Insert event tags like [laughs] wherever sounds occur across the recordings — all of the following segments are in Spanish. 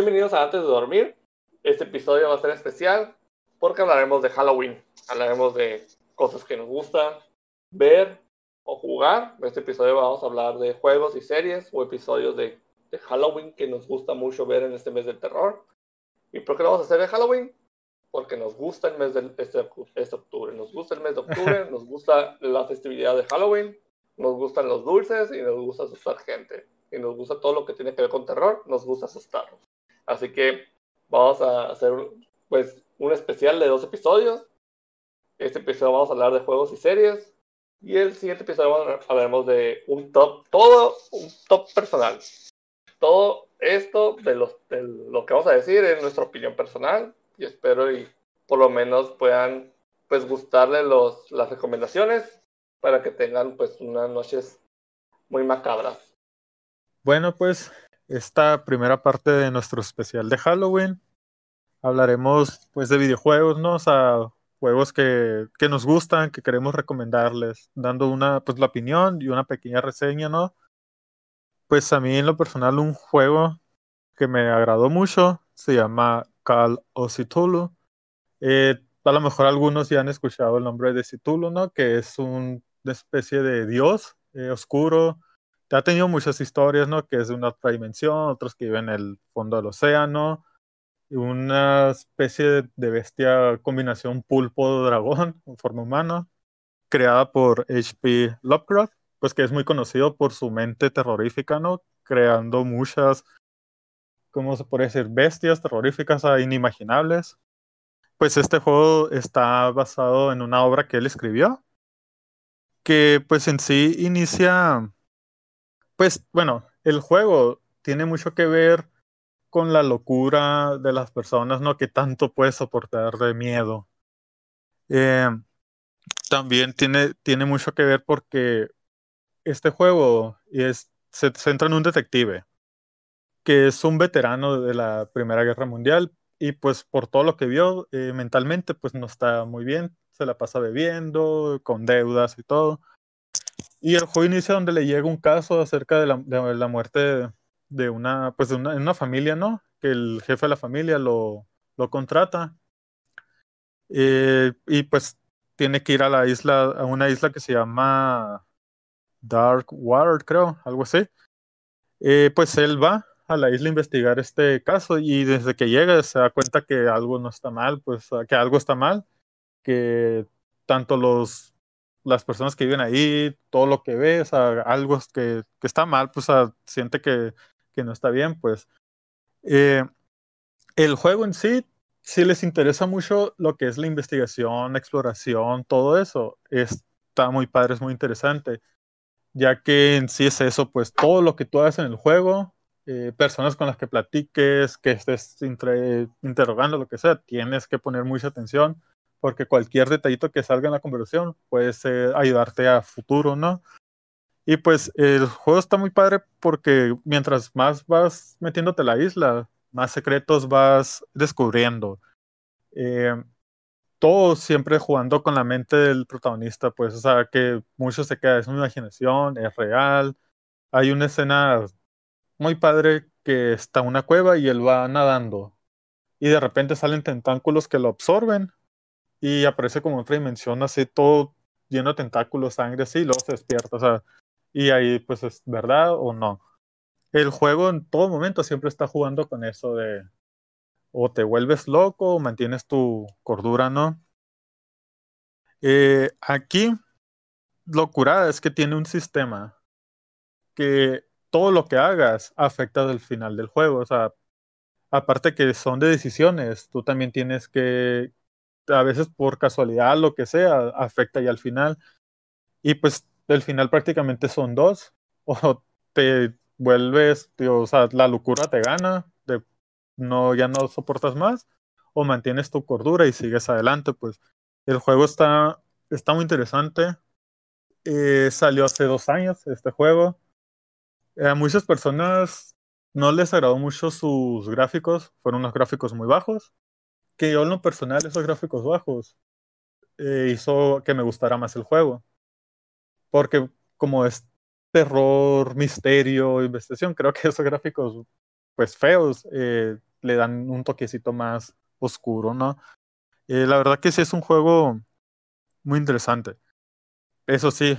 Bienvenidos a Antes de Dormir. Este episodio va a ser especial porque hablaremos de Halloween. Hablaremos de cosas que nos gustan ver o jugar. En este episodio vamos a hablar de juegos y series o episodios de, de Halloween que nos gusta mucho ver en este mes del terror. ¿Y por qué lo vamos a hacer de Halloween? Porque nos gusta el mes de este, este octubre. Nos gusta el mes de octubre, [laughs] nos gusta la festividad de Halloween, nos gustan los dulces y nos gusta asustar gente. Y nos gusta todo lo que tiene que ver con terror, nos gusta asustarnos. Así que vamos a hacer pues un especial de dos episodios. Este episodio vamos a hablar de juegos y series. Y el siguiente episodio hablaremos de un top, todo un top personal. Todo esto de, los, de lo que vamos a decir es nuestra opinión personal. Y espero y por lo menos puedan pues gustarle los, las recomendaciones para que tengan pues unas noches muy macabras. Bueno, pues esta primera parte de nuestro especial de Halloween hablaremos pues de videojuegos, ¿no? O juegos que, que nos gustan, que queremos recomendarles, dando una pues la opinión y una pequeña reseña, ¿no? Pues a mí en lo personal un juego que me agradó mucho se llama Call of Cthulhu. Eh, a lo mejor algunos ya han escuchado el nombre de Cthulhu, ¿no? Que es un una especie de dios eh, oscuro. Ha tenido muchas historias, ¿no? Que es de una otra dimensión, otros que viven en el fondo del océano, una especie de bestia combinación pulpo-dragón en forma humana, creada por H.P. Lovecraft, pues que es muy conocido por su mente terrorífica, ¿no? Creando muchas, ¿cómo se puede decir? Bestias terroríficas inimaginables. Pues este juego está basado en una obra que él escribió, que pues en sí inicia, pues bueno, el juego tiene mucho que ver con la locura de las personas, ¿no? Que tanto puede soportar de miedo. Eh, también tiene, tiene mucho que ver porque este juego es, se centra en un detective que es un veterano de la Primera Guerra Mundial y pues por todo lo que vio eh, mentalmente pues no está muy bien se la pasa bebiendo, con deudas y todo. Y el juego inicia donde le llega un caso acerca de la, de la muerte de una, pues de una, una familia, ¿no? Que el jefe de la familia lo, lo contrata. Eh, y pues tiene que ir a la isla, a una isla que se llama Dark Water, creo, algo así. Eh, pues él va a la isla a investigar este caso y desde que llega se da cuenta que algo no está mal, pues que algo está mal que tanto los las personas que viven ahí, todo lo que ve, o sea, algo que, que está mal, pues siente que, que, no está bien, pues. Eh, el juego en sí, si les interesa mucho lo que es la investigación, exploración, todo eso, está muy padre, es muy interesante, ya que en sí es eso, pues todo lo que tú haces en el juego, eh, personas con las que platiques, que estés interrogando, lo que sea, tienes que poner mucha atención porque cualquier detallito que salga en la conversación puede ayudarte a futuro, ¿no? Y pues el juego está muy padre porque mientras más vas metiéndote a la isla, más secretos vas descubriendo. Eh, todo siempre jugando con la mente del protagonista, pues, o sea, que mucho se queda, es una imaginación, es real. Hay una escena muy padre que está en una cueva y él va nadando. Y de repente salen tentáculos que lo absorben y aparece como otra dimensión, así todo lleno de tentáculos, sangre, así, y luego se despierta, o sea, y ahí pues es verdad o no. El juego en todo momento siempre está jugando con eso de o te vuelves loco o mantienes tu cordura, ¿no? Eh, aquí, locura es que tiene un sistema que todo lo que hagas afecta al final del juego, o sea, aparte que son de decisiones, tú también tienes que, a veces por casualidad, lo que sea, afecta ya al final. Y pues el final prácticamente son dos. [laughs] O te vuelves, o sea, la locura te gana, de, no, ya no soportas más, o mantienes tu cordura y sigues adelante. Pues el juego está, está muy interesante. Eh, salió hace dos años este juego. A muchas personas no les agradó mucho sus gráficos, fueron unos gráficos muy bajos que yo en lo personal esos gráficos bajos eh, hizo que me gustara más el juego. Porque como es terror, misterio, investigación, creo que [laughs] esos gráficos pues feos, eh, le dan un toquecito más oscuro, ¿no? Eh, la verdad que sí es un juego muy interesante. Eso sí,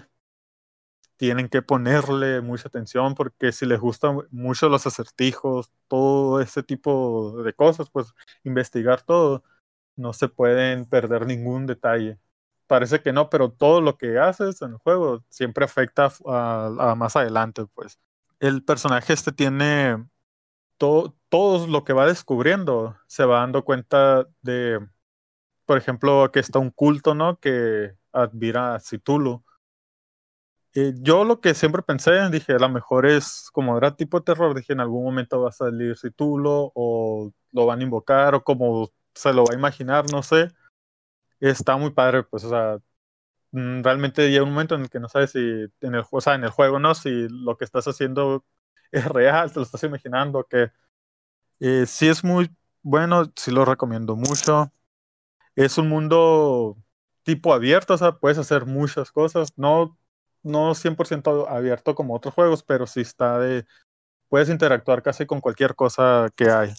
tienen que ponerle mucha atención porque si les gustan mucho los acertijos, todo ese tipo de cosas, pues investigar todo, no se pueden perder ningún detalle. Parece que no, pero todo lo que haces en el juego siempre afecta a, más adelante, pues. El personaje este tiene todo, todo lo que va descubriendo, se va dando cuenta de, por ejemplo, que está un culto, ¿no? Que admira a Cthulhu eh, yo lo que siempre pensé, dije, a lo mejor es como era tipo de terror, dije, en algún momento va a salir Cthulhu o lo van a invocar o como se lo va a imaginar, no sé. Está muy padre, pues, o sea, mm, realmente llega un momento en el que no sabes si en el, o sea, en el juego, ¿no? Si lo que estás haciendo [laughs] es real, te lo estás imaginando, que eh, sí es muy bueno, sí lo recomiendo mucho. Es un mundo tipo abierto, o sea, puedes hacer muchas cosas, no no 100% abierto como otros juegos, pero sí está de, puedes interactuar casi con cualquier cosa que hay.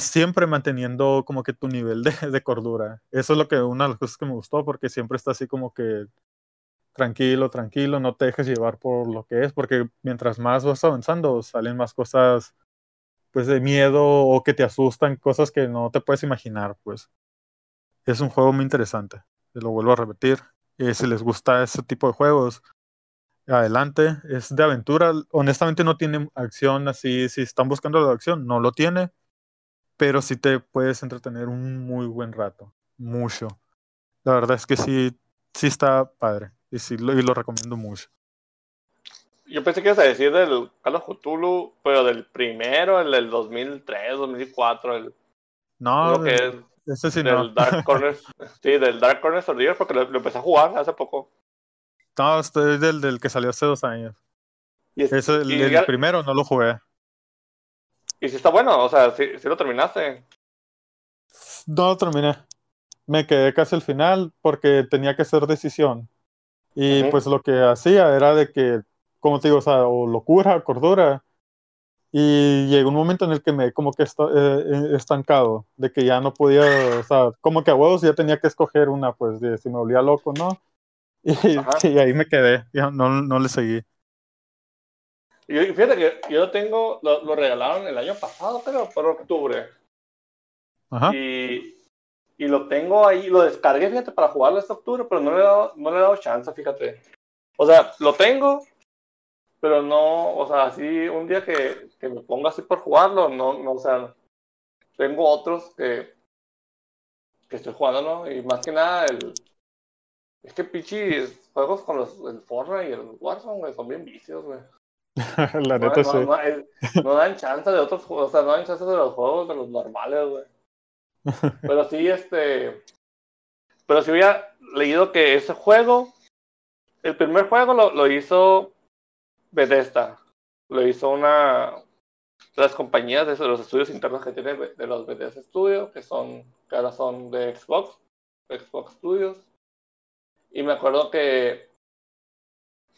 siempre manteniendo como que tu nivel de, de, cordura. Eso es lo que una de las cosas que me gustó, porque siempre está así como que tranquilo, tranquilo, no te dejes llevar por lo que es, porque mientras más vas avanzando, salen más cosas pues de miedo o que te asustan, cosas que no te puedes imaginar, pues. Es un juego muy interesante. Lo vuelvo a repetir. Eh, si les gusta ese tipo de juegos, adelante. Es de aventura. Honestamente no tiene acción así. Si están buscando la acción, no lo tiene. Pero sí te puedes entretener un muy buen rato. Mucho. La verdad es que sí, sí está padre. Y sí lo, y lo recomiendo mucho. Yo pensé que ibas a decir del Carlos Cthulhu, pero del primero, el del 2003, 2004. El, no, que es ese sí del no. Dark [laughs] Corner, sí, del Dark Corner Survivor, porque lo, lo, empecé a jugar hace poco. No, estoy del, del que salió hace dos años. Y es, Ese, el, y el ya- primero no lo jugué. Y si está bueno, o sea, si, si lo terminaste. No lo terminé. Me quedé casi al final porque tenía que hacer decisión. Y pues lo que hacía era de que, como te digo, o sea, o locura, cordura. Y llegó un momento en el que me como que esta- eh, estancado, de que ya no podía, o sea, como que a huevos ya tenía que escoger una, pues, de si me volvía loco, ¿no? [laughs] Y, y ahí me quedé, ya no, no le seguí. Y fíjate que yo lo tengo, lo, lo regalaron el año pasado, creo, por octubre. Ajá. Y, y lo tengo ahí, lo descargué, fíjate, para jugarlo este octubre, pero no le he dado, no le he dado chance, fíjate. O sea, lo tengo, pero no, o sea, así un día que, que me ponga así por jugarlo, no, no, o sea, tengo otros que, que estoy jugando, ¿no? Y más que nada, el, es que pichis juegos con los, el Fortnite y el Warzone, güey, son bien vicios, güey. [laughs] La No, neta no, sí. no, es- no dan chance de otros juegos, o sea, no dan chance de los juegos de los normales, güey. [laughs] Pero sí, este. Pero sí había leído que ese juego, el primer juego lo, lo hizo Bethesda. Lo hizo una de las compañías de los estudios internos que tiene de los Bethesda Studios, que son, que ahora son de Xbox, Xbox Studios. Y me acuerdo que,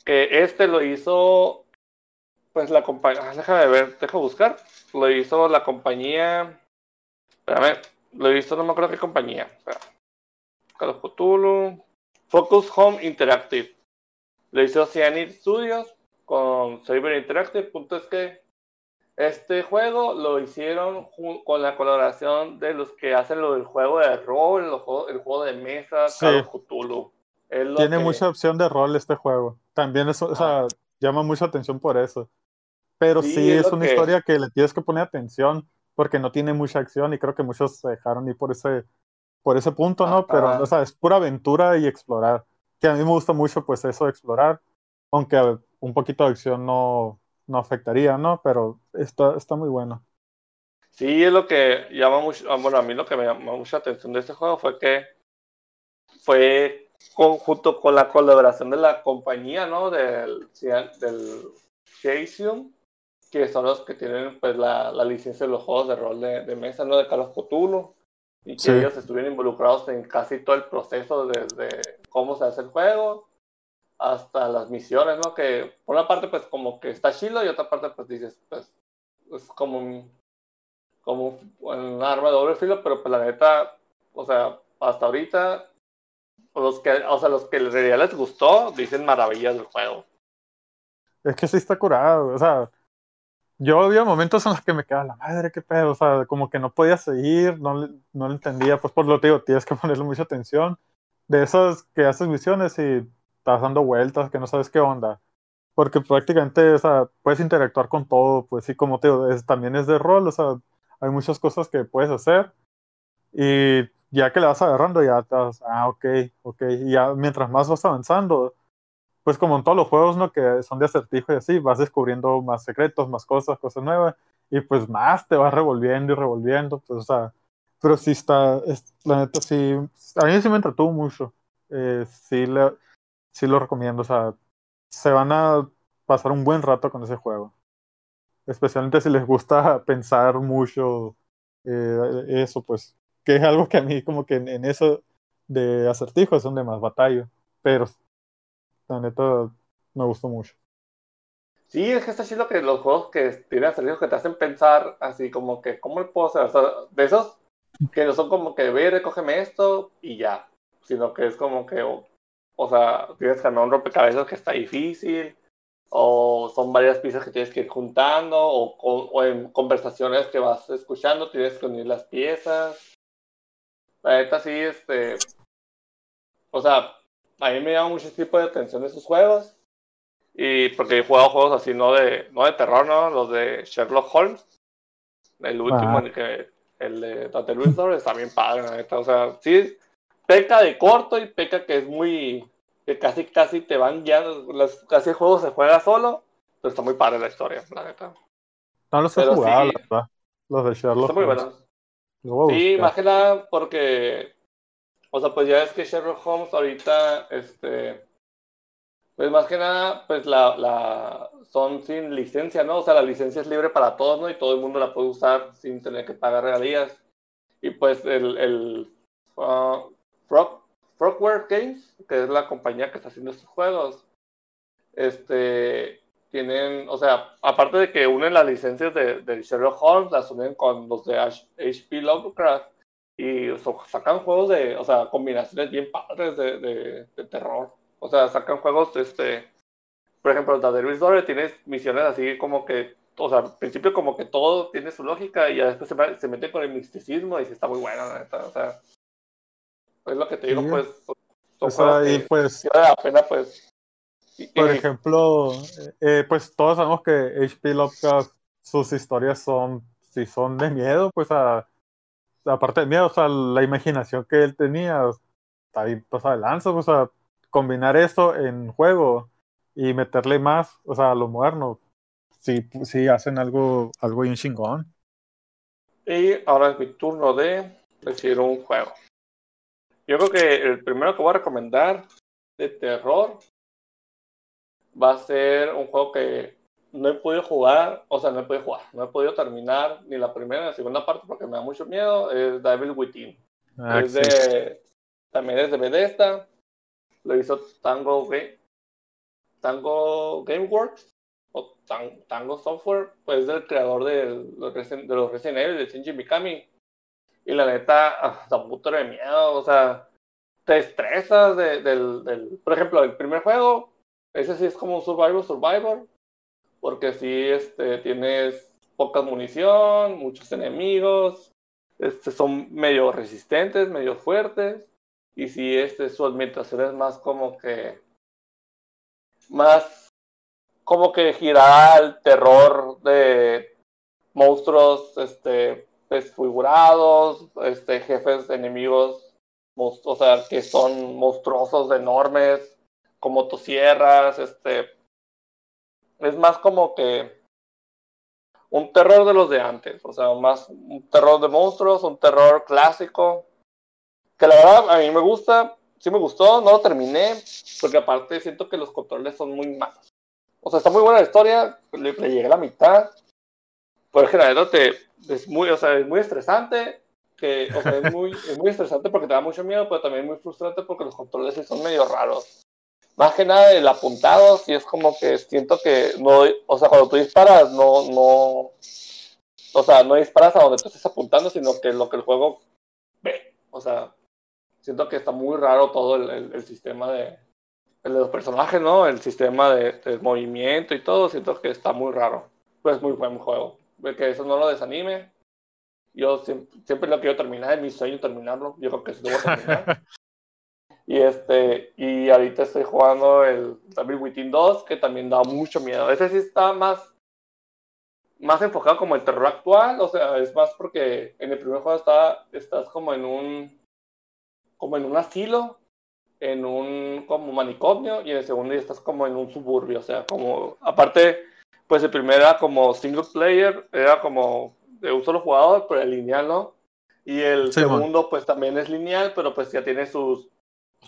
que este lo hizo, pues la compañía, déjame ver, deja buscar, lo hizo la compañía, espérame, lo hizo no me acuerdo qué compañía, of Cthulhu, Focus Home Interactive, lo hizo Cyanide Studios con Cyber Interactive, punto es que este juego lo hicieron con la colaboración de los que hacen lo del juego de rol, el juego de mesa, Sí. Cthulhu. Es Tiene que- mucha opción de rol este juego. También eso, o sea, llama mucha atención por eso. Pero Sí, sí, es es una que- historia que le tienes que poner atención porque no tiene mucha acción y creo que muchos se dejaron ir por ese, por ese punto, ¿no? Ajá. Pero, o sea, es pura aventura y explorar. Que a mí me gusta mucho, pues, eso de explorar. Aunque un poquito de acción no, no afectaría, ¿no? Pero está, está muy bueno. Sí, es lo que llama mucho, ah, bueno, a mí lo que me llamó mucha atención de este juego fue que fue con- junto con la colaboración de la compañía, ¿no? Del, del Chaosium, que son los que tienen pues la, la licencia de los juegos de rol de, de mesa, ¿no? De Carlos Cthulhu, y que Sí. ellos estuvieron involucrados en casi todo el proceso desde cómo se hace el juego hasta las misiones, ¿no? Que por una parte pues como que está chido y otra parte pues dices, pues es como un, como un arma de doble filo, pero pues la neta, o sea, hasta ahorita, los que, o sea, los que en realidad les gustó, dicen maravillas del juego. Es que sí está curado, o sea, yo había momentos en los que me quedaba la madre, qué pedo, o sea, como que no podía seguir, no, no lo entendía, pues por lo que digo, tienes que [laughs] ponerle mucha atención. De esas que haces misiones y estás dando vueltas, que no sabes qué onda. Porque prácticamente, o sea, puedes interactuar con todo, pues sí, como te digo, también es de rol, o sea, hay muchas cosas que puedes hacer. Y ya que le vas agarrando, ya estás, ah, ok, ok. Y ya mientras más vas avanzando, pues como en todos los juegos, ¿no? Que son de acertijo y así, vas descubriendo más secretos, más cosas, cosas nuevas, y pues más te vas revolviendo y revolviendo, pues, o sea, pero sí está, la neta sí, a mí sí me entretuvo mucho, eh, sí, le, sí lo recomiendo, o sea, se van a pasar un buen rato con ese juego, especialmente si les gusta [laughs] pensar mucho eh, eso, pues, que es algo que a mí como que en, eso de acertijo es donde más batallo, pero la neta, me gustó mucho. Sí, es que está chido que los juegos que tienen acertijos que te hacen pensar así como que, ¿cómo puedo hacer? O de esos que no son como que ve, recógeme esto y ya, sino que es como que, o, sea, tienes que armar un rompecabezas que está difícil, o son varias piezas que tienes que ir juntando, o, o, en conversaciones que vas escuchando tienes que unir las piezas. La neta sí, este, o sea, a mí me llama mucho tipo de atención esos juegos. Y porque he jugado juegos así, no de, no de terror, ¿no? Los de Sherlock Holmes. El último, en el, que, el de Dante Luthor, está bien padre, la neta. O sea, sí, peca de corto y peca que es muy. que casi, casi te van ya. casi el juego se juega solo. Pero está muy padre la historia, la neta. No los he jugado, la verdad. Los de Sherlock Está muy buenos. Sí, más que nada porque o sea, pues ya es que Sherlock Holmes ahorita, este, pues más que nada, pues la, la, son sin licencia, ¿no? O sea, la licencia es libre para todos, ¿no? Y todo el mundo la puede usar sin tener que pagar regalías. Y pues el, el uh, Frog, Frogware Games, que es la compañía que está haciendo estos juegos, este, tienen, o sea, aparte de que unen las licencias de, de Sherlock Holmes, las unen con los de HP Lovecraft y sacan juegos de, o sea, combinaciones bien padres de, de, terror. O sea, sacan juegos, este, por ejemplo, The Derby's Door tienes misiones así como que, o sea, al principio como que todo tiene su lógica y después se, se mete con el misticismo y sí está muy la neta, o sea, es lo que te digo, pues, o sea, y pues, la pena, pues. por ejemplo, eh, pues todos sabemos que HP Lovecraft, sus historias son, si son de miedo, pues a aparte de miedo, o sea, la imaginación que él tenía, está pasada de lanza, o sea, combinar eso en juego y meterle más, o sea, a lo moderno, sí, sí hacen algo, algo bien chingón. Y ahora es mi turno de decir un juego. Yo creo que el primero que voy a recomendar de terror va a ser un juego que no he podido jugar, o sea, no he podido jugar, no he podido terminar ni la primera ni la segunda parte porque me da mucho miedo, es Devil Within. Ah, es de, también es de Bethesda, lo hizo Tango, Tango Gameworks, o Tango Software, pues es el creador de los, de los Resident Evil, de Shinji Mikami. Y la neta, [laughs] da un puto de miedo, o sea, te estresas del, del, por ejemplo, el primer juego, ese sí es como un Survivor Survivor, porque si este, tienes poca munición, muchos enemigos, este, son medio resistentes, medio fuertes, y si este, su alimentación es más como que, más como que gira al terror de monstruos este, desfigurados, este, jefes enemigos, o sea, que son monstruosos, enormes, como motosierras, este, es más como que un terror de los de antes, o sea, más un terror de monstruos, un terror clásico, que la verdad a mí me gusta, sí me gustó, no lo terminé, porque aparte siento que los controles son muy malos. O sea, está muy buena la historia, le, llegué a la mitad, pero es que te, es muy, o sea, es muy estresante, que, o sea, es muy, es muy estresante porque te da mucho miedo, pero también muy frustrante porque los controles son medio raros más que nada el apuntado, sí es como que siento que no, o sea, cuando tú disparas, no, no, o sea, no disparas a donde tú estés apuntando, sino que lo que el juego ve. O sea, siento que está muy raro todo el, sistema de, el de los personajes, ¿no? El sistema de, movimiento y todo, siento que está muy raro. Pues muy buen juego. Que eso no lo desanime. Yo siempre, lo quiero terminar, es mi sueño terminarlo. Yo creo que sí lo voy a terminar. [laughs] y este, y ahorita estoy jugando el David Within 2, que también da mucho miedo. Ese sí está más más enfocado como el terror actual, o sea, es más porque en el primer juego está, estás como en un como en un asilo, en un como manicomio, y en el segundo estás como en un suburbio, o sea, como aparte, pues el primero era como single player, era como de un solo jugador, pero el lineal, ¿no? Y el segundo, pues también es lineal, pero pues ya tiene sus,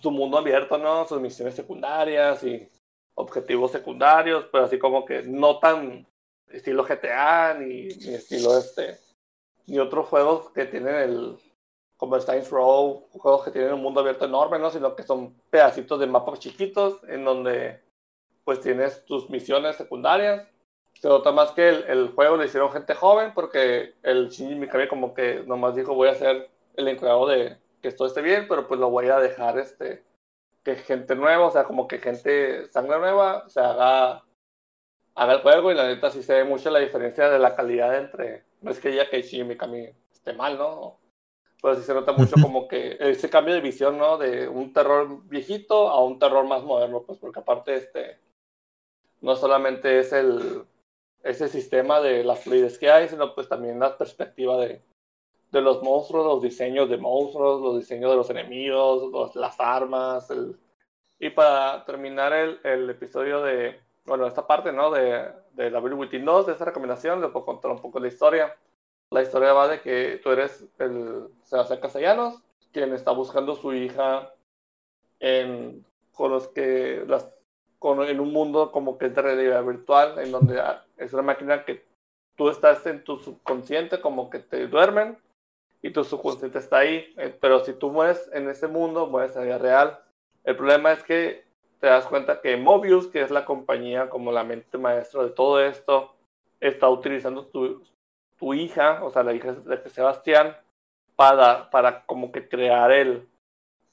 su mundo abierto, ¿no? Sus misiones secundarias y objetivos secundarios, pero así como que no tan estilo GTA, ni, estilo este, ni otros juegos que tienen el, como Steins Row, juegos que tienen un mundo abierto enorme, ¿no? Sino que son pedacitos de mapas chiquitos en donde pues tienes tus misiones secundarias. Se nota más que el, el juego lo hicieron gente joven porque el Shinji Mikami como que nomás dijo voy a ser el encargado de que esto esté bien, pero pues lo voy a dejar este que gente nueva, o sea, como que gente sangre nueva se haga haga el juego y la neta sí se ve mucho la diferencia de la calidad entre, no es que ya que Shinji Mikami esté mal, ¿no? Pero sí se nota mucho como que ese cambio de visión, ¿no? De un terror viejito a un terror más moderno, pues porque aparte este, no solamente es el, ese sistema de las fluidez que hay, sino pues también la perspectiva de, de los monstruos, los diseños de monstruos, los diseños de los enemigos, las armas. El... Y para terminar el, el episodio de, bueno, esta parte, ¿no? De, de la Bill Within 2, de esa recomendación, le puedo contar un poco la historia. La historia va de que tú eres el Sebastián Castellanos, quien está buscando su hija en, con los que, las, con, en un mundo como que es de realidad virtual, en donde es una máquina que tú estás en tu subconsciente, como que te duermen, y tu subconsciente está ahí, eh, pero si tú mueres en ese mundo, mueres en la vida real. El problema es que te das cuenta que Mobius, que es la compañía como la mente maestra de todo esto, está utilizando tu, tu hija, o sea, la hija de Sebastián, para, para como que crear el,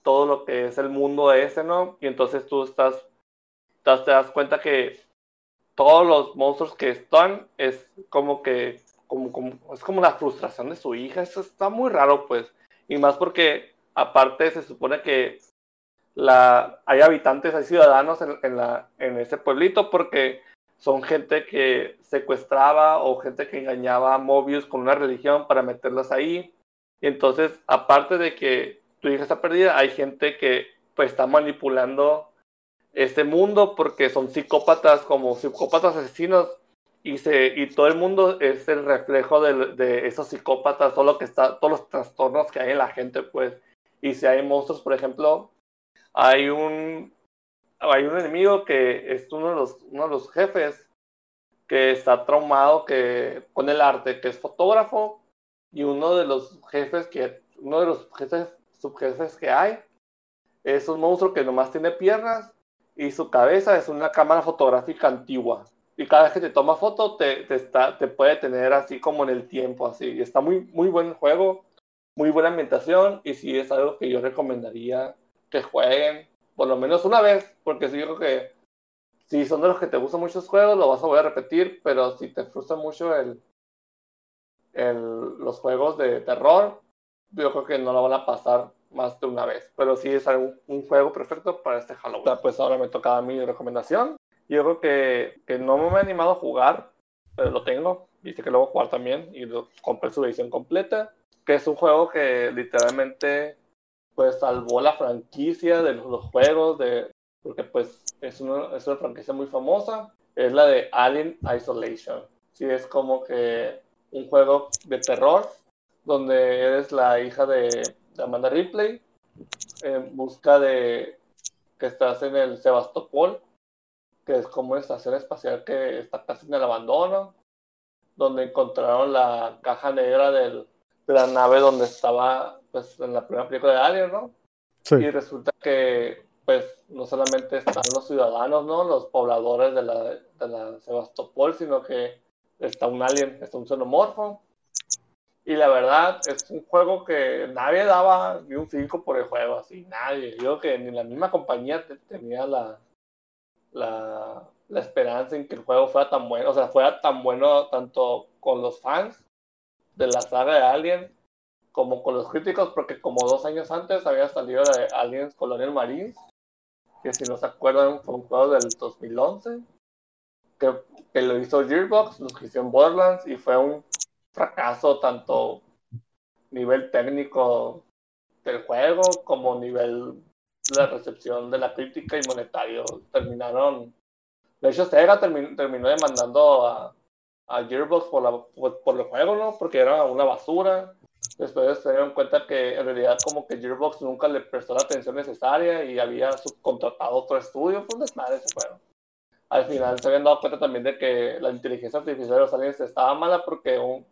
todo lo que es el mundo ese, ¿no? Y entonces tú estás, te das cuenta que todos los monstruos que están es como que, como, como, es como la frustración de su hija, eso está muy raro, pues, y más porque aparte se supone que la, hay habitantes, hay ciudadanos en, la, en ese pueblito porque son gente que secuestraba o gente que engañaba a Mobius con una religión para meterlos ahí. Y entonces, aparte de que tu hija está perdida, hay gente que pues está manipulando este mundo porque son psicópatas como psicópatas asesinos y se y todo el mundo es el reflejo de, esos psicópatas todo que está todos los trastornos que hay en la gente pues. Y si hay monstruos por ejemplo hay un, hay un enemigo que es uno de, los, uno de los jefes que está traumado que, con el arte, que es fotógrafo, y uno de los jefes que, uno de los jefes, subjefes que hay, es un monstruo que nomás tiene piernas y su cabeza es una cámara fotográfica antigua. Y cada vez que te toma foto te, te, está, te puede tener así como en el tiempo, así. Está muy, muy buen juego, muy buena ambientación y sí es algo que yo recomendaría que jueguen por lo menos una vez, porque si yo creo que si son de los que te gustan muchos juegos, lo vas a volver a repetir, pero si te frustra mucho el, el, los juegos de terror, yo creo que no lo van a pasar más de una vez. Pero sí es un, juego perfecto para este Halloween. Pues ahora me toca mi recomendación. Yo creo que, que no me he animado a jugar, pero lo tengo. Dice que lo voy a jugar también y lo, compré su edición completa. Que es un juego que literalmente pues salvó la franquicia de los, juegos, de, porque pues es una, es una franquicia muy famosa, es la de Alien Isolation. Sí, es como que un juego de terror donde eres la hija de, Amanda Ripley en busca de que estás en el Sebastopol, que es como una estación espacial que está casi en el abandono, donde encontraron la caja negra del, de la nave donde estaba pues en la primera película de Alien, ¿no? Sí. Y resulta que pues no solamente están los ciudadanos, ¿no? Los pobladores de la, de la Sebastopol, sino que está un alien, está un xenomorfo Y la verdad, es un juego que nadie daba ni un 5 por el juego, así, nadie. Yo que ni la misma compañía tenía la, la, la, esperanza en que el juego fuera tan bueno, o sea, fuera tan bueno tanto con los fans de la saga de Alien como con los críticos, porque como dos años antes había salido de Aliens Colonial Marines, que si no acuerdan fue un juego del 2011, que, que lo hizo Gearbox, lo hizo en Borderlands y fue un fracaso tanto nivel técnico del juego como nivel de recepción de la crítica y monetario. Terminaron, de hecho Sega terminó demandando a, a Gearbox por, la, por, el juego, ¿no? Porque era una basura. Después se dieron cuenta que en realidad como que Gearbox nunca le prestó la atención necesaria y había subcontratado otro estudio. Fue un desmadre ese juego al final se habían dado cuenta también de que la inteligencia artificial de los aliens estaba mala porque un,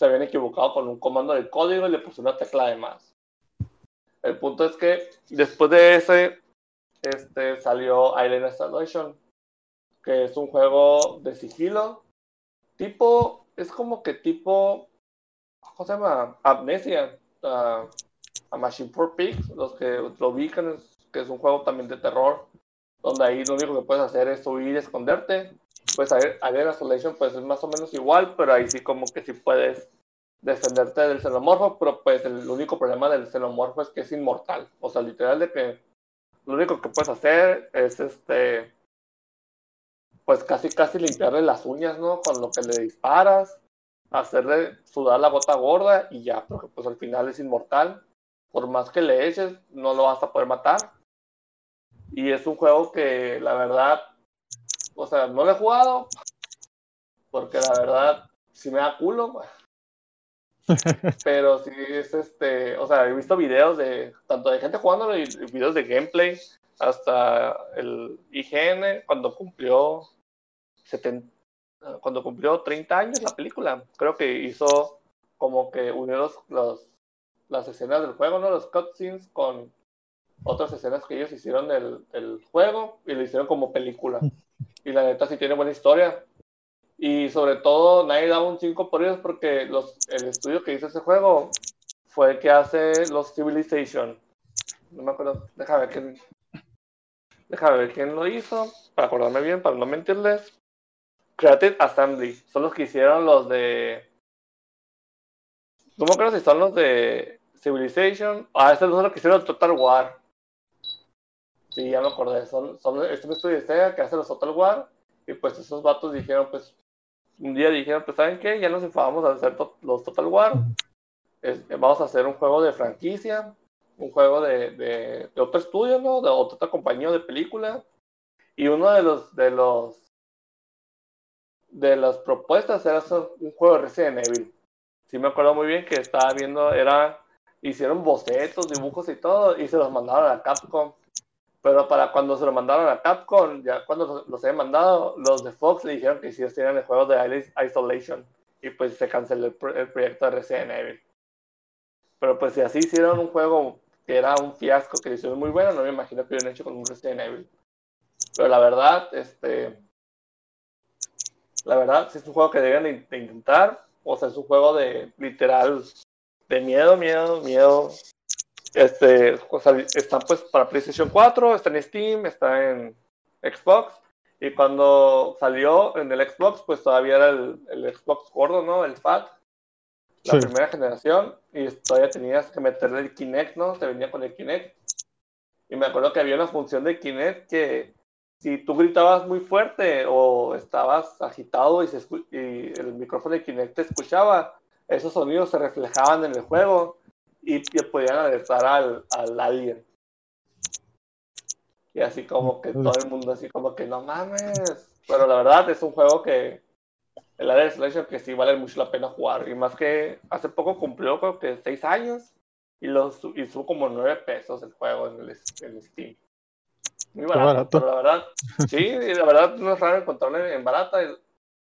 se habían equivocado con un comando del código y le puso una tecla de más. El punto es que después de ese este, salió Alien Isolation, que es un juego de sigilo, tipo, es como que tipo, ¿cómo se llama? Amnesia, uh, a Machine for Pigs, los que lo ubican, que es un juego también de terror, donde ahí lo único que puedes hacer es huir y esconderte pues Alien Isolation pues es más o menos igual, pero ahí sí como que sí puedes defenderte del xenomorfo, pero pues el único problema del xenomorfo es que es inmortal. O sea, literal de que lo único que puedes hacer es este pues casi casi limpiarle las uñas, ¿no? Con lo que le disparas, hacerle sudar la gota gorda y ya, porque pues al final es inmortal. Por más que le eches, no lo vas a poder matar. Y es un juego que la verdad o sea, no lo he jugado porque la verdad sí me da culo. [laughs] Pero sí es este, o sea, he visto videos de tanto de gente jugándolo y videos de gameplay hasta el IGN cuando cumplió 70, cuando cumplió 30 años la película. Creo que hizo como que unió los, las escenas del juego, ¿no? Los cutscenes con otras escenas que ellos hicieron del, del juego y lo hicieron como película. [laughs] Y la neta sí tiene buena historia. Y sobre todo, nadie daba un 5 por ellos porque los, el estudio que hizo ese juego fue el que hace los Civilization. No me acuerdo, déjame ver quién, déjame ver quién lo hizo, para acordarme bien, para no mentirles. Creative Assembly, son los que hicieron los de... No me acuerdo si son los de Civilization. Ah, estos son los que hicieron Total War. Sí, ya me acordé. Son, son este estudio de Sega que hace los Total War. Y pues esos vatos dijeron, pues, un día dijeron, pues, ¿saben qué? Ya nos enfadamos a hacer los Total War. vamos a hacer un juego de franquicia, un juego de, de, otro estudio, ¿no? De otra compañía de película. Y uno de los, de los, de las propuestas era hacer un juego de Resident Evil. Sí me acuerdo muy bien que estaba viendo, era, hicieron bocetos, dibujos y todo, y se los mandaron a Capcom. Pero para cuando se lo mandaron a Capcom, ya cuando los habían mandado, los de Fox le dijeron que sí tenían el juego de Isolation. Y pues se canceló el, proyecto de Resident Evil. Pero pues si así hicieron un juego que era un fiasco, que hicieron muy bueno, no me imagino que hubieran hecho con un Resident Evil. Pero la verdad, este. La verdad, si es un juego que deben de intentar. O sea, es un juego de literal de miedo, miedo, miedo, este, están pues para PlayStation 4, está en Steam, está en Xbox. Y cuando salió en el Xbox, pues todavía era el, el Xbox gordo, ¿no? El FAT, la primera generación. Y todavía tenías que meterle el Kinect, ¿no? Te venía con el Kinect. Y me acuerdo que había una función de Kinect que si tú gritabas muy fuerte o estabas agitado y, se y el micrófono de Kinect te escuchaba, esos sonidos se reflejaban en el juego y, podían alertar al, al alien. Y así como que todo el mundo así como que no mames. Pero la verdad es un juego que el Alien Isolation que sí vale mucho la pena jugar. Y más que hace poco cumplió creo que seis años y lo hizo como nueve pesos el juego en el, en Steam. Muy barato, Pero la verdad, [laughs] sí, la verdad no es raro encontrarlo en barata.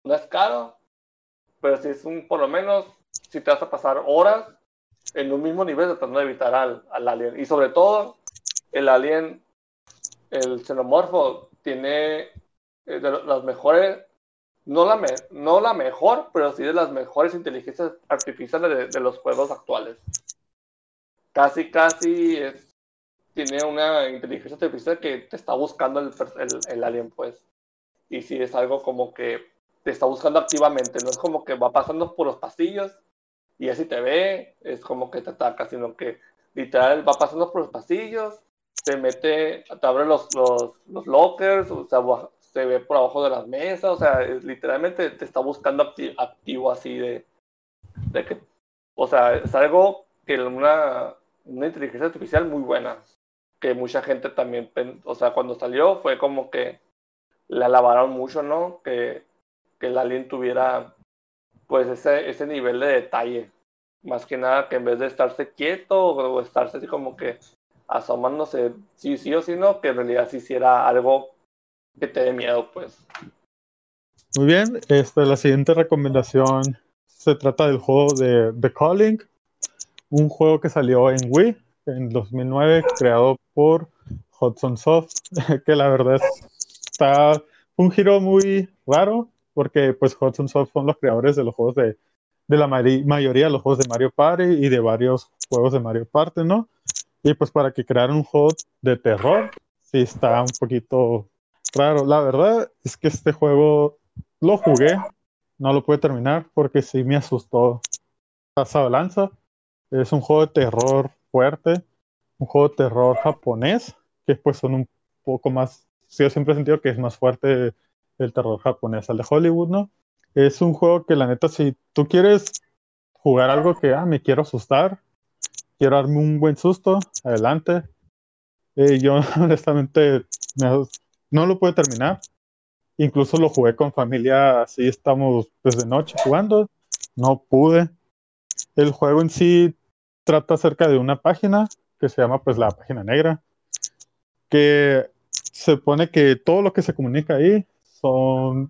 No es caro, pero si es un, por lo menos, si te vas a pasar horas en un mismo nivel tratando de evitar al, al alien. Y sobre todo, el alien, el xenomorfo, tiene eh, de las mejores no la, no la mejor, pero sí de las mejores inteligencias artificiales de, los juegos actuales. Casi, casi tiene una inteligencia artificial que te está buscando el, el, alien, pues. Y sí es algo como que te está buscando activamente, no es como que va pasando por los pasillos y así te ve, es como que te ataca, sino que literal va pasando por los pasillos, te mete, te abre los, los, los lockers, o sea, se ve por abajo de las mesas, o sea, literalmente te está buscando activo así de, de que, o sea, es algo que una, una inteligencia artificial muy buena, que mucha gente también, o sea, cuando salió fue como que la alabaron mucho, ¿no? Que, que el alien tuviera pues ese, ese nivel de detalle. Más que nada que en vez de estarse quieto o estarse así como que asomándose sí, sí o sí, no, que en realidad sí hiciera algo que te dé miedo, pues. Muy bien, este, la siguiente recomendación se trata del juego de The Calling, un juego que salió en Wii en 2009, creado por Hudson Soft, [laughs] que la verdad está un giro muy raro, porque pues Hudson Soft son los creadores de los juegos de, de la mayoría de los juegos de Mario Party y de varios juegos de Mario Party, ¿no? Y pues para que crearan un juego de terror, sí está un poquito raro. La verdad es que este juego lo jugué, no lo pude terminar porque sí me asustó pasado lanza. Es un juego de terror fuerte, un juego de terror japonés, que pues son un poco más, yo siempre he sentido que es más fuerte el terror japonés al de Hollywood, ¿no? Es un juego que la neta, si tú quieres jugar algo que, ah, me quiero asustar, quiero darme un buen susto, adelante. Eh, yo [laughs] honestamente no lo pude terminar. Incluso lo jugué con familia, así estamos desde noche jugando. No pude. El juego en sí trata acerca de una página que se llama pues la página negra, que se pone que todo lo que se comunica ahí